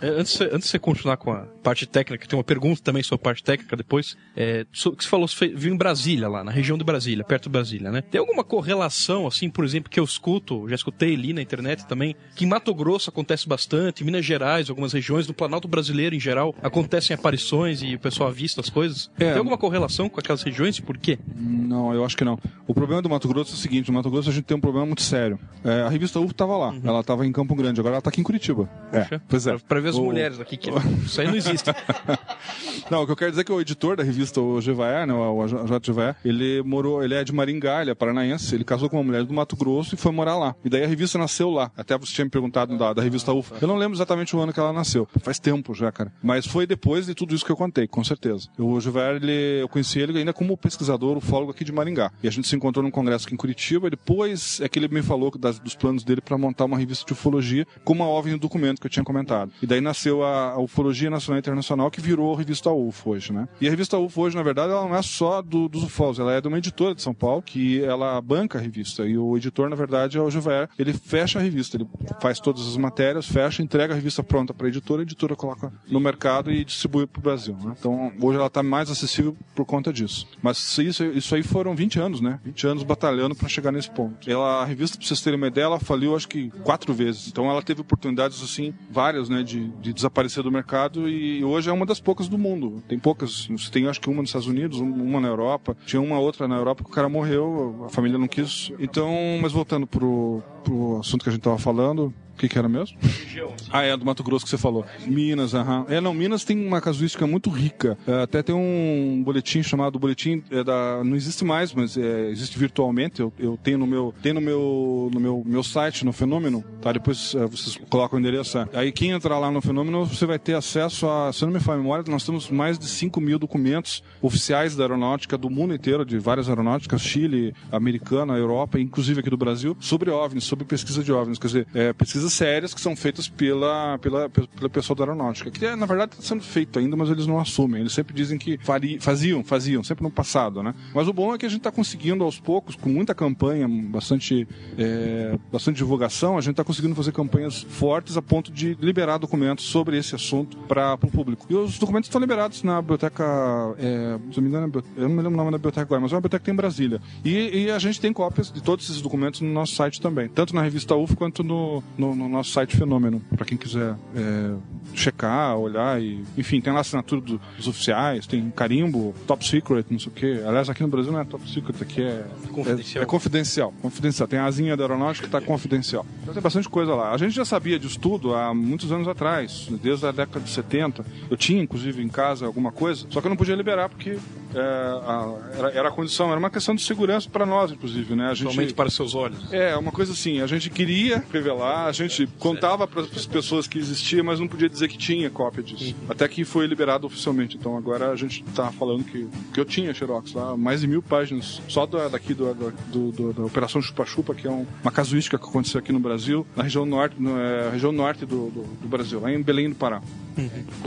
É, antes, de você- antes de você continuar com a parte técnica, tem uma pergunta também sobre a parte técnica depois. É, que você falou, você viu em Brasília, lá, na região de Brasília, perto de Brasília, né? Tem alguma correlação, assim, por exemplo, que eu escuto, já escutei ali na internet também, que em Mato Grosso acontece bastante, em Minas Gerais, algumas regiões, no Planalto Brasileiro em geral, acontecem aparições e o pessoal avista as coisas. É. Tem alguma correlação com aquelas regiões por quê? Não, eu acho que não. O problema do Mato Grosso é o seguinte: no Mato Grosso a gente tem um problema muito sério. É, a revista UFO estava lá, ela estava em Campo Grande, agora ela está aqui em Curitiba. É, pois é. Pra ver as O- mulheres aqui, que *laughs* isso aí não existe. *laughs* Não, o que eu quero dizer é que o editor da revista, o Gevaer, né, o J. Gevaer, ele morou, ele é de Maringá, ele é paranaense, ele casou com uma mulher do Mato Grosso e foi morar lá. E daí a revista nasceu lá. Até você tinha me perguntado da, da revista UFO. Eu não lembro exatamente o ano que ela nasceu. Faz tempo já, cara. Mas foi depois de tudo isso que eu contei, com certeza. O Gevaer, ele, eu conheci ele ainda como pesquisador, ufólogo aqui de Maringá. E a gente se encontrou num congresso aqui em Curitiba e depois é que ele me falou das- dos planos dele para montar uma revista de ufologia com uma OVNI no documento que eu tinha comentado. E daí nasceu a, a Ufologia Nacional e Internacional que virou a revista UFO hoje, né? E a revista UFO hoje, na verdade, ela não é só do- dos ufólogos, ela é de uma editora de São Paulo que ela banca a revista. E o editor, na verdade, é o Juver. Ele fecha a revista, ele faz todas as matérias, fecha, entrega a revista pronta para a editora, a editora coloca no mercado e distribui para o Brasil. né? Então, hoje ela está mais acessível por conta disso. Mas isso, isso aí foram 20 anos, né? 20 anos batalhando para chegar nesse ponto. Ela, a revista, para vocês terem uma ideia, ela faliu acho que quatro vezes. Então, ela teve oportunidades, assim, várias, né, de, de desaparecer do mercado e hoje é uma das poucas do mundo. Tem poucas, tem acho que uma nos Estados Unidos, um- uma na Europa, tinha uma outra na Europa que o cara morreu, a família não quis. Então, mas voltando pro, pro assunto que a gente tava falando, que, que era mesmo? Ah, é, do Mato Grosso que você falou. Minas, aham. É, não, Minas tem uma casuística muito rica. É, até tem um boletim chamado Boletim é, da. Não existe mais, mas é, existe virtualmente. Eu, eu tenho no meu. Tem no meu, no meu, meu site, no Fenômeno, tá? Depois é, vocês colocam o endereço. Aí quem entrar lá no Fenômeno, você vai ter acesso a. Se eu não me falha a memória, nós temos mais de 5 mil documentos oficiais da aeronáutica do mundo inteiro, de várias aeronáuticas, Chile, Americana, Europa, inclusive aqui do Brasil, sobre OVNIs, sobre pesquisa de OVNIs. Quer dizer, é, pesquisas sérias que são feitas pela, pela, pelo pessoal da aeronáutica. Que, na verdade, está sendo feito ainda, mas eles não assumem. Eles sempre dizem que fari, faziam, faziam, sempre no passado, né? Mas o bom é que a gente está conseguindo, aos poucos, com muita campanha, bastante, é, bastante divulgação, a gente está conseguindo fazer campanhas fortes a ponto de liberar documentos sobre esse assunto para o público. E os documentos estão liberados na biblioteca, é, se eu me engano, é eu não me lembro o nome da biblioteca agora, mas é uma biblioteca que tem em Brasília. E, e a gente tem cópias de todos esses documentos no nosso site também, tanto na revista UFO quanto no, no, no nosso site Fenômeno, para quem quiser é, checar, olhar e, enfim, tem lá assinatura do- dos oficiais, tem carimbo, top secret, não sei o quê. Aliás, aqui no Brasil não é top secret, aqui é Confidencial. É, é confidencial, confidencial. Tem a asinha da aeronáutica que está confidencial. Então tem bastante bastante coisa lá. A gente já sabia disso tudo há muitos anos atrás, desde a década de 70. Eu tinha, inclusive, em casa alguma coisa, só que eu não podia liberar porque é, a, era, era a condição, era uma questão de segurança para nós, inclusive, né? A gente, Somente para seus olhos. É, uma coisa assim, a gente queria revelar, a gente contava para as pessoas que existia, mas não podia dizer que tinha cópia disso. Até que foi liberado oficialmente. Então agora a gente tá falando que, que eu tinha Xerox lá, mais de mil páginas, só da, daqui do, do, do- da Operação Chupa-Chupa, que é um- uma casuística que aconteceu aqui no Brasil, na região norte, no, é, região norte do, do, do Brasil, lá em Belém do Pará.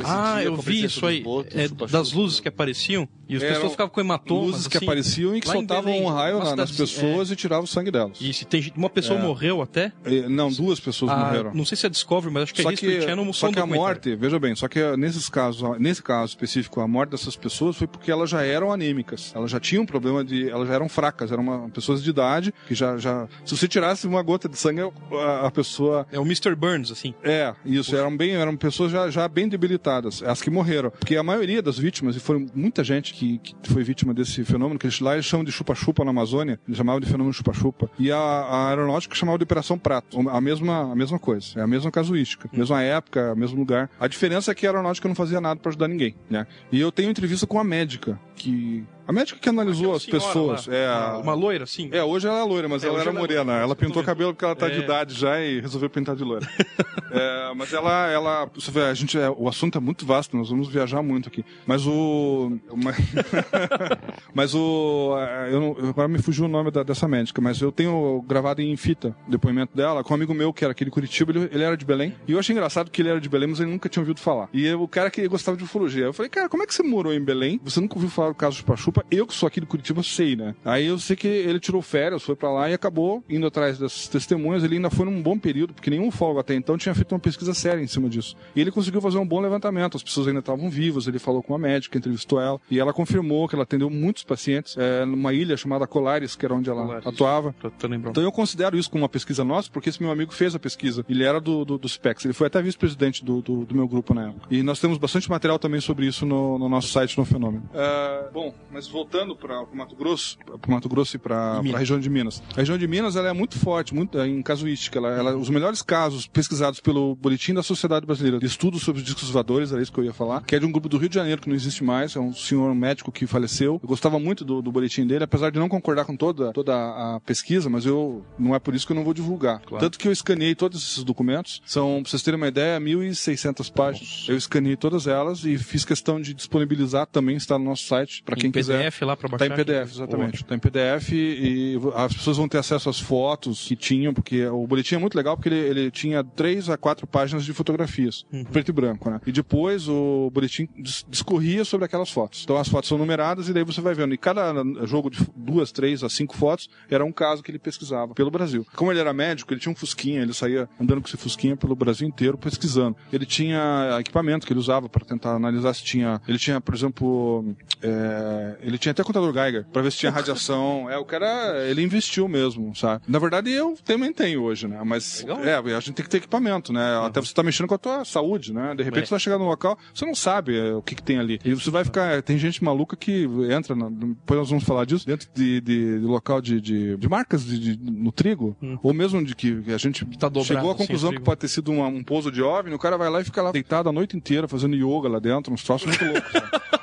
Ah, dia eu vi isso aí. dos botos, É, das luzes que apareciam e as Eram pessoas ficavam com hematomas. Luzes que assim, apareciam e que soltavam Belém, um raio na- nas cidadezinha- pessoas e tiravam o sangue delas. Isso, tem gente- uma pessoa É. morreu até. É, Não, duas pessoas Ah, morreram. Não sei se é Discovery, mas acho que Só é History que, Channel só que a morte, veja bem, só que nesses casos, nesse caso específico, a morte dessas pessoas foi porque elas já eram anêmicas. Elas já tinham problema de. Elas já eram fracas, eram uma, pessoas de idade que já, já. Se você tirasse uma gota de sangue, a, a pessoa. É o Mr. Burns, assim. É, isso, eram bem, eram pessoas já, já bem debilitadas, as que morreram. Porque a maioria das vítimas, e foram muita gente que, que foi vítima desse fenômeno, que eles, lá eles chamam de chupa-chupa na Amazônia, eles chamavam de fenômeno chupa-chupa. E a, a aeronáutica chamava de Operação Prato, a mesma, a mesma coisa, é a mesma casuística, mesma época, mesmo lugar. A diferença é que a aeronáutica não fazia nada para ajudar ninguém, né? E eu tenho entrevista com a médica, que... A médica que analisou as pessoas. lá, é a... Uma loira, assim. É, hoje ela é loira, mas É, ela era é morena. Ela pintou o cabelo porque ela tá É. de idade já e resolveu pintar de loira. *laughs* É, mas ela, ela, você vê, a gente, é, o assunto é muito vasto, nós vamos viajar muito aqui. Mas o, *laughs* mas, o, é, eu agora me fugiu o nome da- dessa médica, mas eu tenho gravado em fita o depoimento dela com um amigo meu que era aquele de Curitiba, ele, ele era de Belém. E eu achei engraçado que ele era de Belém, mas ele nunca tinha ouvido falar. E eu- o cara que gostava de ufologia, eu falei, cara, como é que você morou em Belém? Você nunca ouviu falar do caso Chupa-Chupa? Eu que sou aqui de Curitiba sei, né? Aí eu sei que ele tirou férias, foi pra lá e acabou indo atrás dessas testemunhas. Ele ainda foi num bom período, porque nenhum ufólogo até então tinha feito uma pesquisa séria em cima disso. E ele conseguiu fazer um bom levantamento. As pessoas ainda estavam vivas. Ele falou com uma médica, entrevistou ela. E ela confirmou que ela atendeu muitos pacientes é, numa ilha chamada Colares, que era onde ela Colares. atuava. Tô, tô. Então eu considero isso como uma pesquisa nossa, porque esse meu amigo fez a pesquisa. Ele era do, do, do SPEX, ele foi até vice-presidente do, do, do meu grupo na época. E nós temos bastante material também sobre isso no, no nosso site, no Fenômeno. É, bom, mas voltando para o Mato Grosso, para Mato Grosso e para a região de Minas. A região de Minas ela é muito forte, muito é, em casuística. Ela, ela- os melhores casos pesquisados pelo Boletim da Sociedade Brasileira de Estudos sobre os Discos Voadores, era isso que eu ia falar, que é de um grupo do Rio de Janeiro que não existe mais, é um senhor médico que faleceu. Eu gostava muito do, do boletim dele, apesar de não concordar com toda, toda a pesquisa, mas eu não é por isso que eu não vou divulgar. Tanto que eu escaneei todos esses documentos, são, pra vocês terem uma ideia, 1.600 páginas. Eu escaneei todas elas e fiz questão de disponibilizar também, está no nosso site, para Em quem quiser. PDF lá pra Tá baixar? em PDF, exatamente. Tá em PDF e as pessoas vão ter acesso às fotos que tinham, porque o boletim é muito legal porque ele, ele tinha três a quatro páginas de fotografias, preto e branco, né? E depois o boletim dis- discorria sobre aquelas fotos. Então as fotos são numeradas e daí você vai vendo. E cada jogo de duas, três a cinco fotos era um caso que ele pesquisava pelo Brasil. Como ele era médico, ele tinha um fusquinha, ele saía andando com esse fusquinha pelo Brasil inteiro pesquisando. Ele tinha equipamento que ele usava para tentar analisar se tinha. Ele tinha, por exemplo, é, ele tinha até contador Geiger para ver se tinha *laughs* radiação. É, o cara, ele investiu mesmo, sabe? Na verdade, eu também tenho hoje, né? Mas é, a gente tem que ter equipamento, né? Até você tá mexendo com a tua saúde, né? De repente É. você vai chegar no local, você não sabe é, o que, que tem ali. E você vai ficar. Tem gente maluca que entra, na- depois nós vamos falar disso, dentro de, de- de local de, de, de marcas de, de- no trigo, ou mesmo de que a gente Hum. Tá dobrado, chegou à conclusão o que pode ter sido uma- um pouso de OVNI, o cara vai lá e fica lá deitado a noite inteira fazendo yoga lá dentro, uns troços muito loucos. *laughs*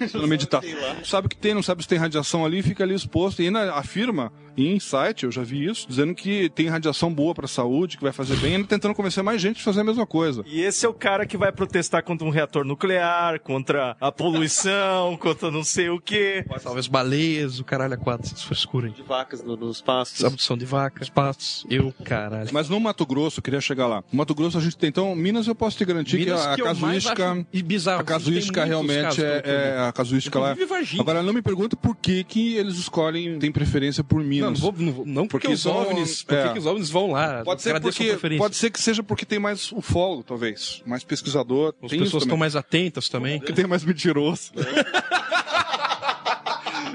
sabe? Fazendo meditação. Sabe o que tem, não sabe se tem radiação ali, fica ali exposto. E ainda afirma, em site, eu já vi isso, dizendo que tem radiação boa pra saúde, que vai fazer bem, ainda tentando convencer mais gente a fazer a mesma coisa. E esse é o cara que vai protestar contra um reator nuclear, contra a poluição, *laughs* contra não sei o quê. Talvez baleias, o caralho a quatro, essas frescuras aí. De vacas no- nos pastos. Abdução de vacas, pastos, eu, caralho. Mas no Mato Grosso, eu queria chegar lá. No Mato Grosso a gente tem, então, Minas eu posso te garantir Minas que a, a que casuística. acho e bizarro, A casuística realmente casos é, é a casuística lá. Varginha. Agora não me pergunta por que, que eles escolhem, tem preferência por Minas. não, não, vou- não porque, Porque os OVNIs, é. que que os OVNIs vão lá? Pode ser, porque, pode ser que seja porque tem mais ufólogo, talvez. Mais pesquisador. As pessoas estão mais atentas também. Porque tem mais mentiroso. *laughs*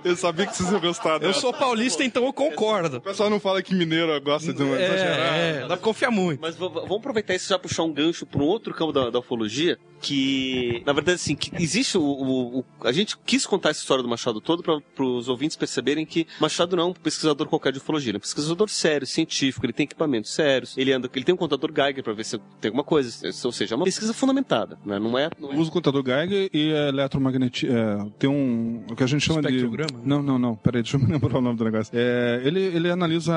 Eu sabia que vocês iam gostar Eu dessa. sou paulista, então eu concordo. O pessoal não fala que mineiro gosta de uma. É, é, dá pra confiar muito. Mas vamos aproveitar isso e já puxar um gancho para um outro campo da, da ufologia, que, na verdade, assim, que existe o, o- o- A gente quis contar essa história do Machado todo para os ouvintes perceberem que Machado não é um pesquisador qualquer de ufologia, ele é um pesquisador sério, científico, ele tem equipamentos sérios, ele anda, ele tem um contador Geiger para ver se tem alguma coisa, ou seja, é uma pesquisa fundamentada, né? Não é. Não é... Usa o contador Geiger e eletromagnetismo. É, tem um. O que a gente chama de. Não, não, não. Peraí, deixa eu me *laughs* lembrar o nome do negócio. É, ele, ele analisa.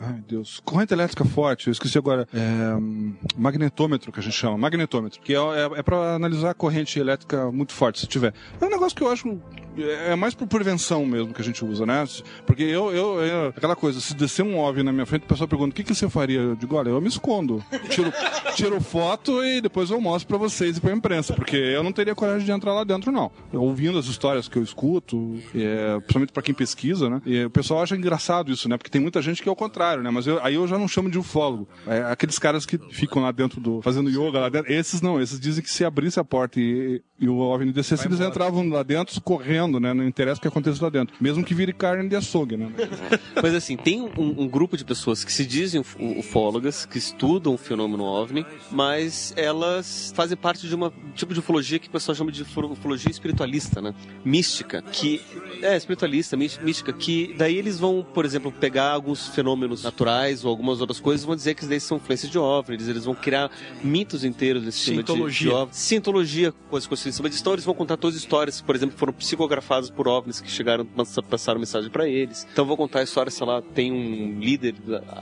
Ai, Deus. Corrente elétrica forte, eu esqueci agora. É, magnetômetro, que a gente chama. Magnetômetro. Que é, é, é pra analisar a corrente elétrica muito forte, se tiver. É um negócio que eu acho. É mais por prevenção mesmo que a gente usa, né? Porque eu, eu, eu- aquela coisa, se descer um OVNI na minha frente, o pessoal pergunta: o que, que você faria? Eu digo: olha, eu me escondo. Tiro, *laughs* tiro foto e depois eu mostro pra vocês e pra imprensa. Porque eu não teria coragem de entrar lá dentro, não. Ouvindo as histórias que eu escuto, é, principalmente pra quem pesquisa, né? E o pessoal acha engraçado isso, né? Porque tem muita gente que é o contrário, né? Mas eu- aí eu já não chamo de ufólogo. É, aqueles caras que ficam lá dentro do. fazendo yoga lá dentro. Esses não, esses dizem que se abrisse a porta e, e o OVNI descesse, eles entravam lá dentro correndo, né? Não interessa o que aconteça lá dentro. Mesmo que vire carne de açougue, né? *laughs* Mas assim, tem um, um grupo de pessoas que se dizem uf- ufólogas, que estudam o fenômeno OVNI, mas elas fazem parte de uma um tipo de ufologia que o pessoal chama de ufo- ufologia espiritualista, né? Mística, que é espiritualista, mí- mística, que daí eles vão, por exemplo, pegar alguns fenômenos naturais ou algumas outras coisas e vão dizer que daí são influências de OVNI, eles, eles vão criar mitos inteiros em cima de, de. OVNI. Cientologia, coisas coisas em cima disso. Então eles vão contar todas as histórias que, por exemplo, foram psicografadas por OVNIs que chegaram, passa- passaram mensagem pra eles. Então vou contar a história, sei lá, tem um líder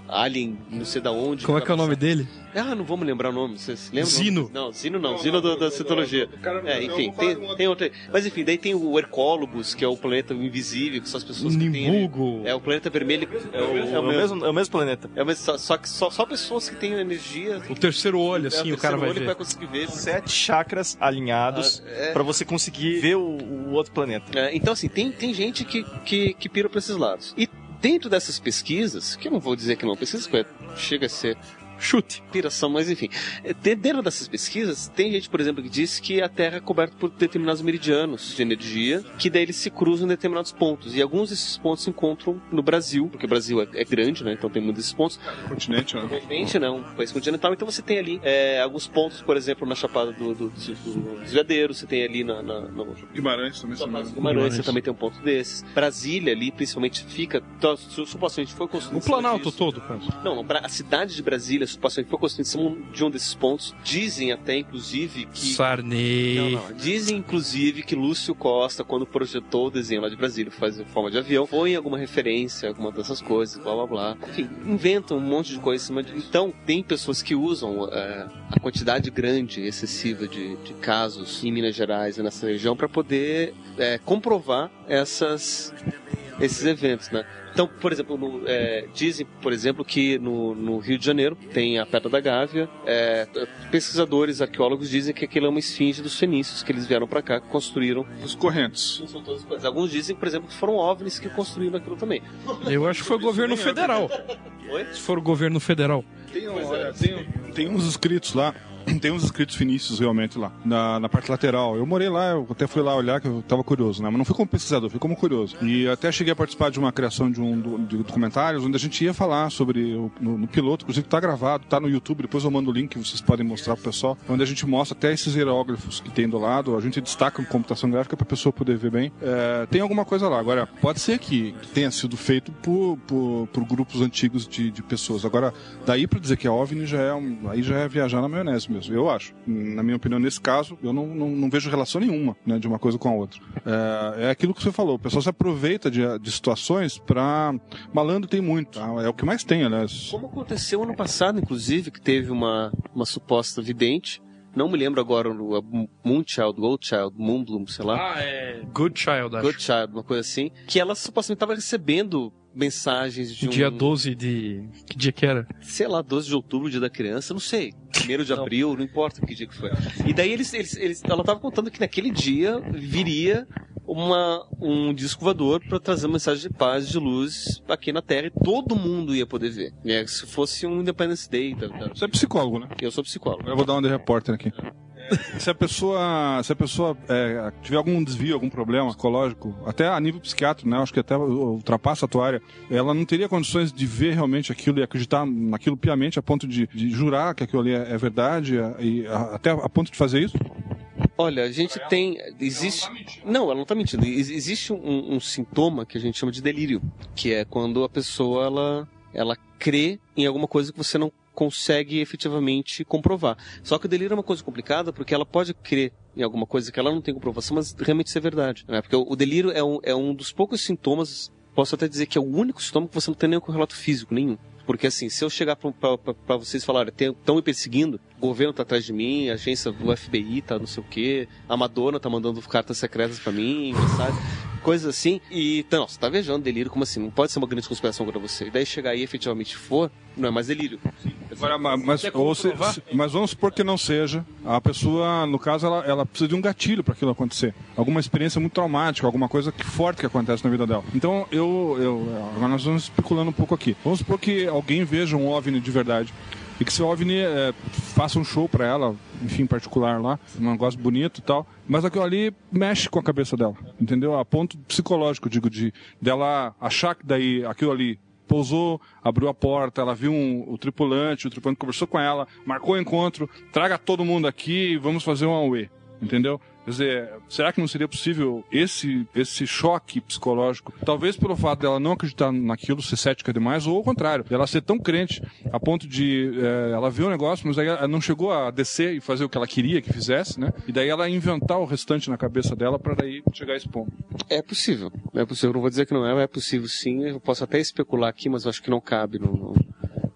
alien, não sei da onde. Como é que é o nome dele? Ah, não vamos lembrar o nome, vocês lembram? Zino. Não, Zino não, Zino do- da Cientologia. É, enfim, tem, tem outra. Mas enfim, daí tem o Hercólogos, que é o planeta invisível, que são as pessoas que têm. ali- Nimbugo. É o planeta vermelho. É o, É o mesmo, é o mesmo planeta. É o mesmo, só, só que só, só pessoas que têm energia. O terceiro olho, é, assim, o o cara terceiro vai olho ver. vai conseguir ver. Sete chakras alinhados Ah, é. pra você conseguir ver o, o outro planeta. É, então, assim, tem, tem gente que, que, que pira pra esses lados. E dentro dessas pesquisas, que eu não vou dizer que não pesquisa, porque chega a ser Chute. piração, mas enfim. É, de- Dentro dessas pesquisas, tem gente, por exemplo, que diz que a Terra é coberta por determinados meridianos de energia, que daí eles se cruzam em determinados pontos. E alguns desses pontos se encontram no Brasil, porque o Brasil é, é grande, né? Então tem muitos desses pontos. Continente, né? Continente, né? Um país continental. Então você tem ali é, alguns pontos, por exemplo, na Chapada do, do, do, do dos Veadeiros, você tem ali na, na, no, Guimarães também, não engano. Guimarães, você também tem um ponto desses. Brasília ali, principalmente, fica. Então, su- supostamente foi construído. O Planalto disso. todo, cara. Não, não, a cidade de Brasília, supostamente foi construída em cima de um desses pontos. Dizem até, inclusive, que. Sarney. Não, não. Dizem, inclusive, que Lúcio Costa, quando projetou o desenho lá de Brasília, faz em forma de avião, foi em alguma referência, alguma dessas coisas, blá blá blá. Enfim, inventam um monte de coisa em cima de. Então, tem pessoas que usam é, a quantidade grande, excessiva de, de casos em Minas Gerais e nessa região para poder é, comprovar essas, esses eventos, né? Então, por exemplo, no, é, dizem, por exemplo, que no, no Rio de Janeiro tem a Pedra da Gávea. é, pesquisadores, arqueólogos dizem que aquilo é uma esfinge dos fenícios, que eles vieram para cá, construíram. Os correntes. Alguns dizem, por exemplo, que foram OVNIs que construíram aquilo também. Eu acho que foi o governo federal. Oi? Se for o governo federal. Tem, olha, tem, tem uns escritos lá. *coughs* Tem uns escritos finícios realmente lá, na, na parte lateral. Eu morei lá, eu até fui lá olhar, que eu tava curioso, né? Mas não fui como pesquisador, fui como curioso. E até cheguei a participar de uma criação de um de documentários onde a gente ia falar sobre o, no, no piloto, inclusive tá gravado, tá no YouTube, depois eu mando o link vocês podem mostrar pro pessoal, onde a gente mostra até esses hieróglifos que tem do lado, a gente destaca com computação gráfica pra pessoa poder ver bem. É, tem alguma coisa lá. Agora, pode ser que tenha sido feito por, por, por grupos antigos de, de pessoas. Agora, daí pra dizer que a OVNI já é, um, aí já é viajar na maionese mesmo, eu acho. Na minha opinião, nesse caso, eu não, não, não vejo relação nenhuma né, de uma coisa com a outra. É, é aquilo que você falou, o pessoal se aproveita de, de situações pra... Malandro tem muito, tá? é o que mais tem, aliás. Como aconteceu ano passado, inclusive, que teve uma, uma suposta vidente. Não me lembro agora o Moonchild, Goldchild, Moonbloom, sei lá. Ah, é. Good Child, acho. Good Child, uma coisa assim. Que ela supostamente estava recebendo mensagens de um. Dia 12 de. Que dia que era? sei lá, 12 de outubro, dia da criança, não sei. 1 de abril, não importa que dia que foi. E daí eles, eles, eles ela tava contando que naquele dia viria uma, um disco voador para trazer uma mensagem de paz, de luz aqui na Terra e todo mundo ia poder ver. É, se fosse um Independence Day. Da, da... Você é psicólogo, né? Eu sou psicólogo. Eu vou dar uma de repórter aqui. Se a pessoa, se a pessoa é, tiver algum desvio, algum problema psicológico, até a nível psiquiátrico, né? Acho que até ultrapassa a tua área, ela não teria condições de ver realmente aquilo e acreditar naquilo piamente a ponto de, de jurar que aquilo ali é, é verdade e a- até a ponto de fazer isso? Olha, a gente tem. Existe. Não, ela não está mentindo. Ex- Existe um, um sintoma que a gente chama de delírio, que é quando a pessoa ela, ela crê em alguma coisa que você não consegue efetivamente comprovar. Só que o delírio é uma coisa complicada porque ela pode crer em alguma coisa que ela não tem comprovação, mas realmente isso é verdade. Né? Porque o, o delírio é um, é um dos poucos sintomas, posso até dizer que é o único sintoma que você não tem nenhum correlato físico nenhum. Porque assim, se eu chegar pra vocês e falar, estão me perseguindo, o governo tá atrás de mim, a agência do FBI tá não sei o quê, a Madonna tá mandando cartas secretas pra mim, sabe? Coisas assim. E, então, você tá viajando, delírio, como assim? Não pode ser uma grande conspiração contra você. E daí chegar aí e efetivamente for, não é mais delírio. Agora, ma- mas, se- mas vamos supor que não seja. A pessoa, no caso, ela, ela precisa de um gatilho para aquilo acontecer. Alguma experiência muito traumática, alguma coisa que, forte que acontece na vida dela. Então, eu, eu, agora nós vamos especulando um pouco aqui. Vamos supor que alguém veja um OVNI de verdade. E que esse OVNI é, faça um show para ela, enfim, particular lá, um negócio bonito e tal. Mas aquilo ali mexe com a cabeça dela, entendeu? A ponto psicológico, digo, de dela achar que daí aquilo ali pousou, abriu a porta, ela viu um- o tripulante, o tripulante conversou com ela, marcou o encontro, traga todo mundo aqui vamos fazer um auê, entendeu? Quer dizer, será que não seria possível esse, esse choque psicológico? Talvez pelo fato dela não acreditar naquilo, ser cética demais, ou ao contrário, dela ser tão crente a ponto de eh, ela ver o negócio, mas aí ela não chegou a descer e fazer o que ela queria que fizesse, né? E daí ela inventar o restante na cabeça dela para daí chegar a esse ponto. É possível. É possível. Eu não vou dizer que não é, é possível sim. Eu posso até especular aqui, mas acho que não cabe no, no,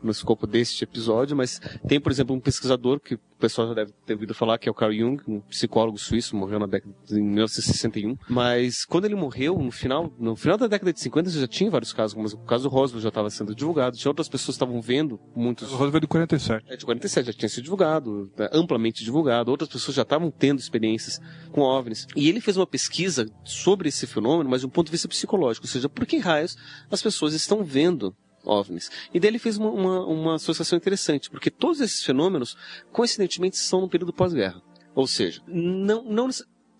no escopo deste episódio. Mas tem, por exemplo, um pesquisador que o pessoal já deve ter ouvido falar, que é o Carl Jung, um psicólogo suíço, morreu na década de 1961. Mas quando ele morreu, no final, no final da década de 50, já tinha vários casos, como o caso do Roswell já estava sendo divulgado, tinha outras pessoas que estavam vendo muitos. O Roswell é de 47. É de 47, já tinha sido divulgado, né, amplamente divulgado. Outras pessoas já estavam tendo experiências com OVNIs. E ele fez uma pesquisa sobre esse fenômeno, mas de um ponto de vista psicológico, ou seja, por que raios as pessoas estão vendo OVNIs? E daí ele fez uma, uma, uma associação interessante, porque todos esses fenômenos, coincidentemente, são no período pós-guerra. Ou seja, não, não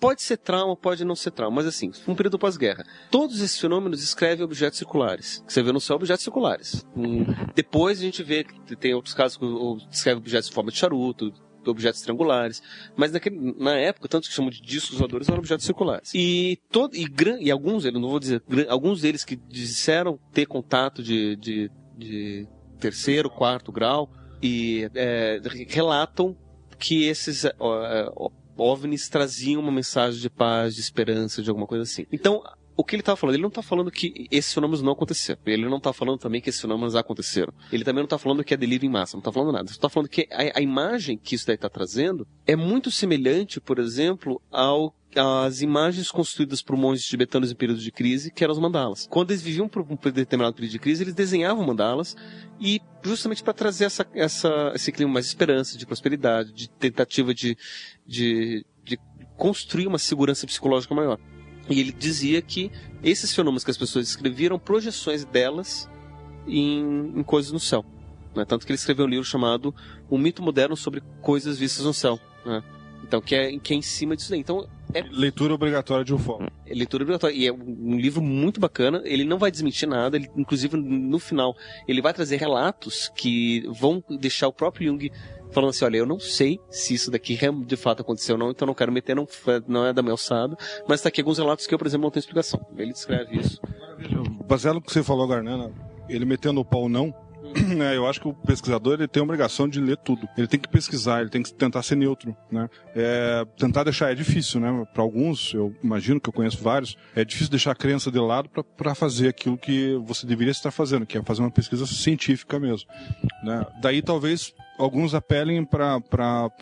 Pode ser trauma, pode não ser trauma, mas assim, um período pós-guerra. Todos esses fenômenos descrevem objetos circulares. Você vê no céu objetos circulares. Hum, depois a gente vê que tem outros casos que o- descreve objetos em forma de charuto, objetos triangulares. Mas naquele, na época, tanto que chamam de discos voadores, eram objetos circulares. E, todo, e, gran, e alguns, eu não vou dizer, gran- alguns deles que disseram ter contato de, de, de terceiro, quarto grau, e é, relatam que esses ó, é, ó, OVNIs traziam uma mensagem de paz, de esperança, de alguma coisa assim. Então, o que ele estava falando? Ele não está falando que esses fenômenos não aconteceram. Ele não está falando também que esses fenômenos aconteceram. Ele também não está falando que é delírio em massa. Não está falando nada. Ele está falando que a, a imagem que isso daí está trazendo é muito semelhante, por exemplo, ao as imagens construídas por monges tibetanos em período de crise, que eram os mandalas. Quando eles viviam por um determinado período de crise, eles desenhavam mandalas e justamente para trazer essa, essa, esse clima mais de esperança, de prosperidade, de tentativa de, de, de construir uma segurança psicológica maior. E ele dizia que esses fenômenos que as pessoas descreviam eram projeções delas em, em coisas no céu. Né? Tanto que ele escreveu um livro chamado O Mito Moderno sobre Coisas Vistas no Céu. Né? Então, que é, que é em cima disso daí. Então, é Leitura obrigatória de UFO. é leitura obrigatória. E é um livro muito bacana. Ele não vai desmentir nada. Ele, inclusive, no final, ele vai trazer relatos que vão deixar o próprio Jung falando assim: olha, eu não sei se isso daqui de fato aconteceu ou não, então não quero meter, não, não é da minha alçada. Mas tá aqui alguns relatos que eu, por exemplo, não tenho explicação. Ele descreve isso. Baseado no que você falou agora, né? Ele metendo o pau não, né, *clears throat* eu acho que o pesquisador ele tem a obrigação de ler tudo. Ele tem que pesquisar, ele tem que tentar ser neutro, né? É, tentar deixar é difícil, né? Para alguns, eu imagino que eu conheço vários, é difícil deixar a crença de lado para fazer aquilo que você deveria estar fazendo, que é fazer uma pesquisa científica mesmo. Né? Daí talvez alguns apelem para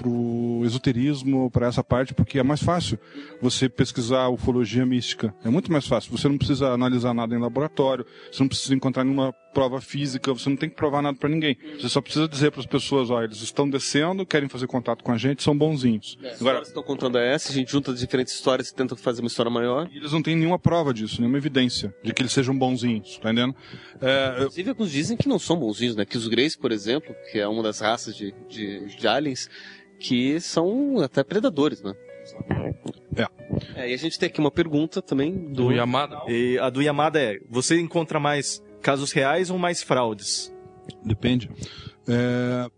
o esoterismo, para essa parte, porque é mais fácil você pesquisar ufologia mística. É muito mais fácil. Você não precisa analisar nada em laboratório, você não precisa encontrar nenhuma prova física, você não tem que provar nada para ninguém. Você só precisa dizer para as pessoas, ó, eles estão descendo, querem fazer contato com a gente, são bonzinhos. Agora, estão contando a essa, a gente junta diferentes histórias e tenta fazer uma história maior. E eles não têm nenhuma prova disso, nenhuma evidência de que eles sejam bonzinhos, tá entendendo? É, Inclusive, alguns dizem que não são bonzinhos, né? Que os Greys, por exemplo, que é uma das raças de, de, de aliens, que são até predadores, né? É. É, e a gente tem aqui uma pergunta também do, Do Yamada. E a do Yamada é: você encontra mais casos reais ou mais fraudes? Depende. É,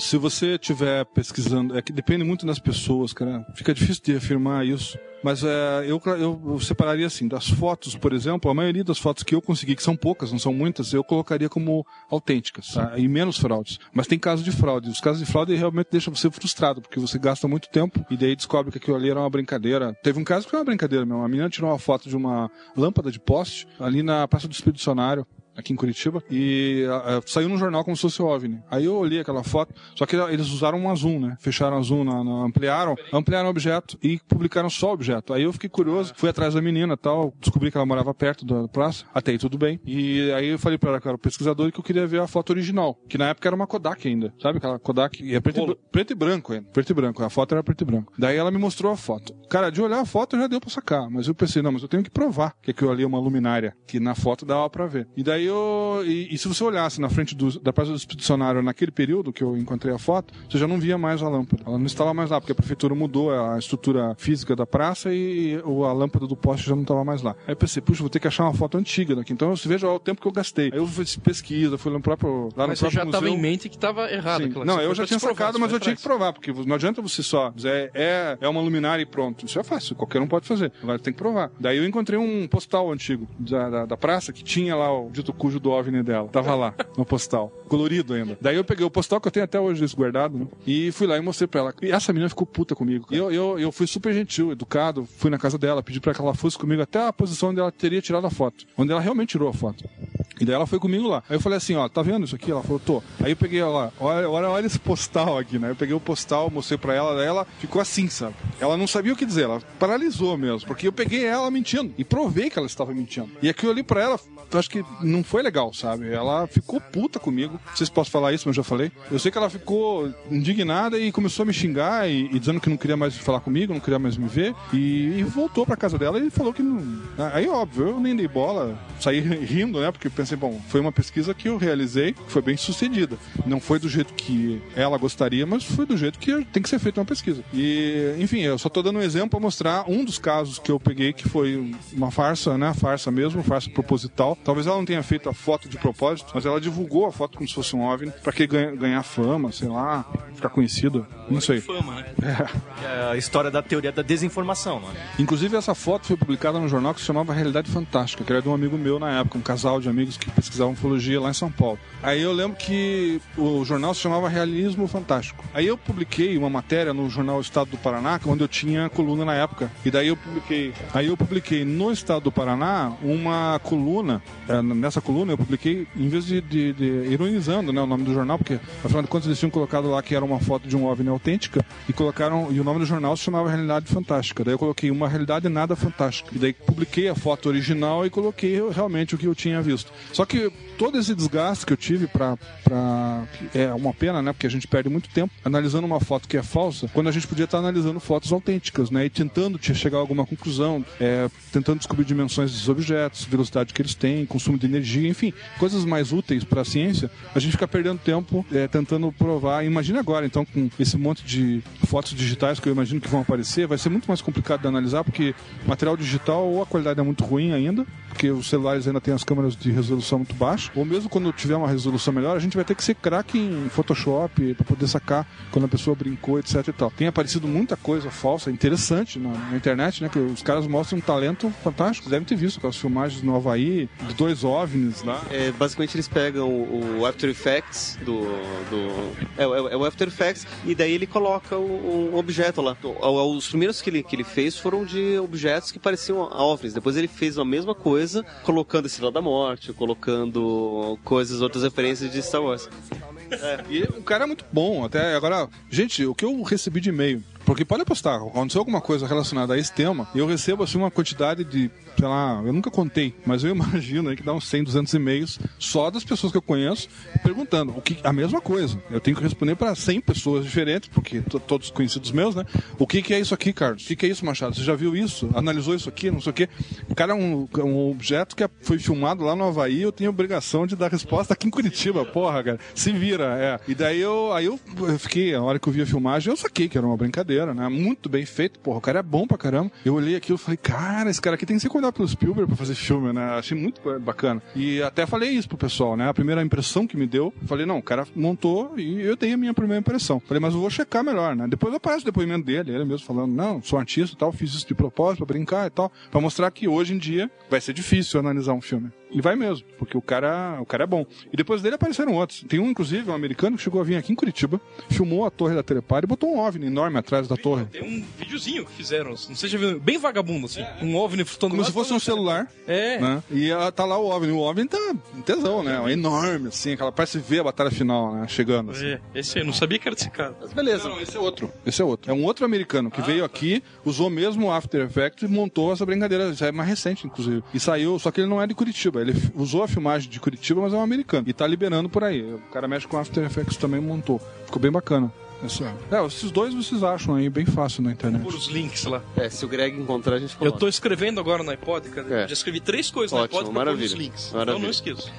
se você estiver pesquisando, é que depende muito das pessoas, cara. Fica difícil de afirmar isso. Mas é, eu, eu, separaria assim, das fotos, por exemplo, a maioria das fotos que eu consegui, que são poucas, não são muitas, eu colocaria como autênticas, tá? e menos fraudes. Mas tem casos de fraude. Os casos de fraude realmente deixam você frustrado, porque você gasta muito tempo e daí descobre que aquilo ali era uma brincadeira. Teve um caso que foi uma brincadeira mesmo. A menina tirou uma foto de uma lâmpada de poste ali na Praça do Expedicionário aqui em Curitiba, e saiu no jornal como se fosse OVNI. Aí eu olhei aquela foto, só que eles usaram um zoom, né? Fecharam a zoom, na, na- ampliaram, ampliaram o objeto e publicaram só o objeto. Aí eu fiquei curioso, fui atrás da menina tal, descobri que ela morava perto da praça, até aí tudo bem. E aí eu falei pra ela que eu era pesquisador e que eu queria ver a foto original, que na época era uma Kodak ainda, sabe? Aquela Kodak, e é preto, e, preto e branco ainda, preto e branco, a foto era preto e branco. Daí ela me mostrou a foto. Cara, de olhar a foto já deu pra sacar, mas eu pensei, não, mas eu tenho que provar que aquilo ali é uma luminária, que na foto dava pra ver. E daí eu. E, e se você olhasse na frente do- da Praça do Expedicionário naquele período que eu encontrei a foto, você já não via mais a lâmpada. Ela não estava mais lá, porque a prefeitura mudou a estrutura física da praça e a lâmpada do poste já não estava mais lá. Aí eu pensei, puxa, vou ter que achar uma foto antiga daqui. Então você veja ó, o tempo que eu gastei. Aí eu fiz pesquisa, fui lá no próprio. Lá Mas no você já próprio estava em mente que estava errado. Aquilo. Não, Você eu já tinha sacado, mas eu tinha que provar, porque não adianta você só dizer é, é uma luminária e pronto. Isso é fácil, qualquer um pode fazer. Agora tem que provar. Daí eu encontrei um postal antigo da, da, da praça que tinha lá o dito cujo do OVNI dela. Tava lá, no postal. Colorido ainda. Daí eu peguei o postal, que eu tenho até hoje guardado, né? E fui lá e mostrei pra ela. E essa menina ficou puta comigo. E eu, eu, eu fui super gentil, educado, fui na casa dela, pedi pra que ela fosse comigo até a posição onde ela teria tirado a foto. Onde ela realmente tirou a foto. E daí ela foi comigo lá. Aí eu falei assim, ó, tá vendo isso aqui? Ela falou, tô. Aí eu peguei ela, olha, olha, olha esse postal aqui, né? Eu peguei o postal, mostrei pra ela, daí ela ficou assim, sabe? Ela não sabia o que dizer, ela paralisou mesmo, porque eu peguei ela mentindo e provei que ela estava mentindo. E aquilo ali pra ela, eu acho que não foi legal, sabe? Ela ficou puta comigo. Não sei se posso falar isso, mas eu já falei. Eu sei que ela ficou indignada e começou a me xingar e, e dizendo que não queria mais falar comigo, não queria mais me ver. E, e voltou pra casa dela e falou que não. Aí, óbvio, eu nem dei bola, saí *laughs* rindo, né? Porque eu bom, foi uma pesquisa que eu realizei, que foi bem sucedida. Não foi do jeito que ela gostaria, mas foi do jeito que tem que ser feita uma pesquisa. E, enfim, eu só tô dando um exemplo para mostrar um dos casos que eu peguei, que foi uma farsa, né? Farsa mesmo, farsa proposital. Talvez ela não tenha feito a foto de propósito, mas ela divulgou a foto como se fosse um OVNI, pra que ganha- ganhar fama, sei lá, ficar conhecida, não sei. Fama, né? É a história da teoria da desinformação? Inclusive, essa foto foi publicada num jornal que se chamava Realidade Fantástica, que era de um amigo meu na época, um casal de amigos que pesquisavam ufologia lá em São Paulo. Aí eu lembro que o jornal se chamava Realismo Fantástico. Aí eu publiquei uma matéria no jornal Estado do Paraná, onde eu tinha coluna na época. E daí eu publiquei. Aí eu publiquei no Estado do Paraná uma coluna. eh, Nessa coluna eu publiquei, em vez de, de- de- ironizando né, o nome do jornal, porque afinal de contas eles tinham colocado lá que era uma foto de um OVNI autêntica, e colocaram. E o nome do jornal se chamava Realidade Fantástica. Daí eu coloquei uma realidade nada fantástica. E daí publiquei a foto original e coloquei realmente o que eu tinha visto. Só que todo esse desgaste que eu tive pra é uma pena, né? Porque a gente perde muito tempo analisando uma foto que é falsa, quando a gente podia estar analisando fotos autênticas, né? E tentando te- chegar a alguma conclusão, é, tentando descobrir dimensões dos objetos, velocidade que eles têm, consumo de energia, enfim, coisas mais úteis para a ciência, a gente fica perdendo tempo é, tentando provar. Imagina agora, então, com esse monte de fotos digitais que eu imagino que vão aparecer, vai ser muito mais complicado de analisar, porque material digital ou a qualidade é muito ruim ainda, porque os celulares ainda têm as câmeras de resolução muito baixa, ou mesmo quando tiver uma resolução melhor, a gente vai ter que ser craque em Photoshop para poder sacar quando a pessoa brincou, etc e tal. Tem aparecido muita coisa falsa, interessante na, na internet, né? Que os caras mostram um talento fantástico. Devem ter visto aquelas filmagens no Havaí, de dois OVNIs lá. É, basicamente eles pegam o, After Effects do. do é, é- é o After Effects e daí ele coloca o, o objeto lá. Os primeiros que ele, que ele fez foram de objetos que pareciam OVNIs. Depois ele fez a mesma coisa, colocando Estrela da Morte, colocando coisas, outras referências de Star Wars. E o cara é muito bom. Até agora, gente, o que eu recebi de e-mail. Porque pode apostar, aconteceu alguma coisa relacionada a esse tema, eu recebo assim uma quantidade de, sei lá, eu nunca contei, mas eu *laughs* imagino aí que dá uns 100, 200 e-mails só das pessoas que eu conheço perguntando o que a mesma coisa. Eu tenho que responder para 100 pessoas diferentes, porque to- todos conhecidos meus, né? O que que é isso aqui, Carlos? O que que é isso, Machado? Você já viu isso? Analisou isso aqui? Não sei o quê. Cara, é um, um objeto que foi filmado lá no Havaí, eu tenho obrigação de dar resposta aqui em Curitiba, porra, cara. Se vira, é. E daí eu, aí eu, fiquei, a hora que eu vi a filmagem, eu saquei que era uma brincadeira, né? Muito bem feito, porra, o cara é bom pra caramba. Eu olhei aquilo e falei, cara, esse cara aqui tem que ser cuidado pelo Spielberg pra fazer filme, né? Achei muito bacana. E até falei isso pro pessoal, né? A primeira impressão que me deu, falei, não, o cara montou e eu dei a minha primeira impressão. Falei, mas eu vou checar melhor, né? Depois aparece o depoimento dele, ele mesmo falando, não, sou artista e tal, fiz isso de propósito pra brincar e tal, pra mostrar que hoje em dia vai ser difícil analisar um filme. E vai mesmo, porque o cara, o cara é bom. E depois dele apareceram outros. Tem um, inclusive, um americano que chegou a vir aqui em Curitiba, filmou a torre da Telepar e botou um OVNI enorme atrás da torre. Tem um videozinho que fizeram, não sei se já viu, bem vagabundo, assim. Um OVNI flutuando Como se fosse um celular. É. Né? E ah, tá lá o OVNI. O OVNI tá um tesão, né? É enorme, assim. Aquela parece ver a batalha final, né? Chegando. Assim. É, esse aí, eu não sabia que era desse cara. Mas beleza. Não, esse é outro. Esse é outro. É um outro americano que veio aqui, usou mesmo o After Effects e montou essa brincadeira. Isso é mais recente, inclusive. E saiu, só que ele não é de Curitiba. Ele usou a filmagem de Curitiba, mas é um americano. E tá liberando por aí. O cara mexe com After Effects também montou. Ficou bem bacana. É. é, esses dois vocês acham aí bem fácil na internet. Por os links lá. É, se o Greg encontrar, a gente Eu coloca. tô escrevendo agora no iPod, cara. É. Já escrevi três coisas no Ótimo, iPod pra pôr nos maravilha. links. Maravilha. Então não esqueço.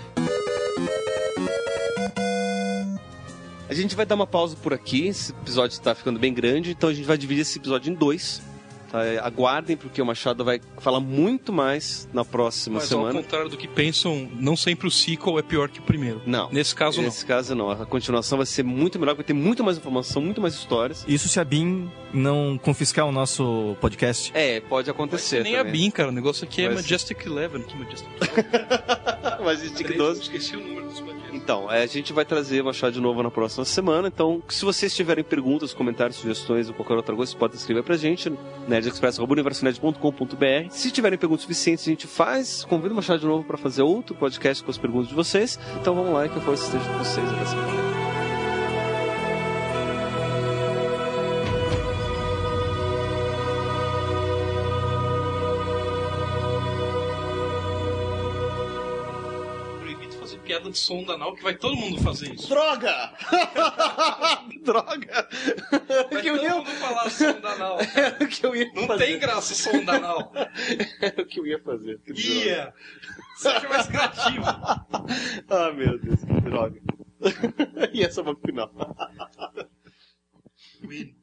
A gente vai dar uma pausa por aqui. Esse episódio está ficando bem grande, então a gente vai dividir esse episódio em dois. Tá? É, Aguardem, porque o Machado vai falar muito mais na próxima Mas ao semana. contrário do que pensam, não sempre o sequel é pior que o primeiro. Não. Nesse caso, Nesse caso, não. A continuação vai ser muito melhor, vai ter muito mais informação, muito mais histórias. Isso se a BIM não confiscar o nosso podcast. É, pode acontecer. não. Nem a também. BIM, cara. O negócio aqui é Vai ser. Majestic 11. Que Majestic *laughs* Majestic 12. Esqueci o número dos. Então, é, a gente vai trazer o Machado de novo na próxima semana. Então, se vocês tiverem perguntas, comentários, sugestões ou qualquer outra coisa, vocês podem escrever pra gente, nerdexpress.universonet.com.br. Se tiverem perguntas suficientes, a gente faz. Convido o Machado de novo pra fazer outro podcast com as perguntas de vocês. Então vamos lá que a força esteja com vocês até semana. de sonda anal que vai todo mundo fazer isso. Droga! *laughs* Droga! Vai que todo eu ia... mundo falar sonda anal. *laughs* É o que eu ia Não fazer. tem graça sonda anal. *laughs* É o que eu ia fazer. Ia! Seja é mais criativo. ah, meu Deus, que droga. e essa é uma final. Win.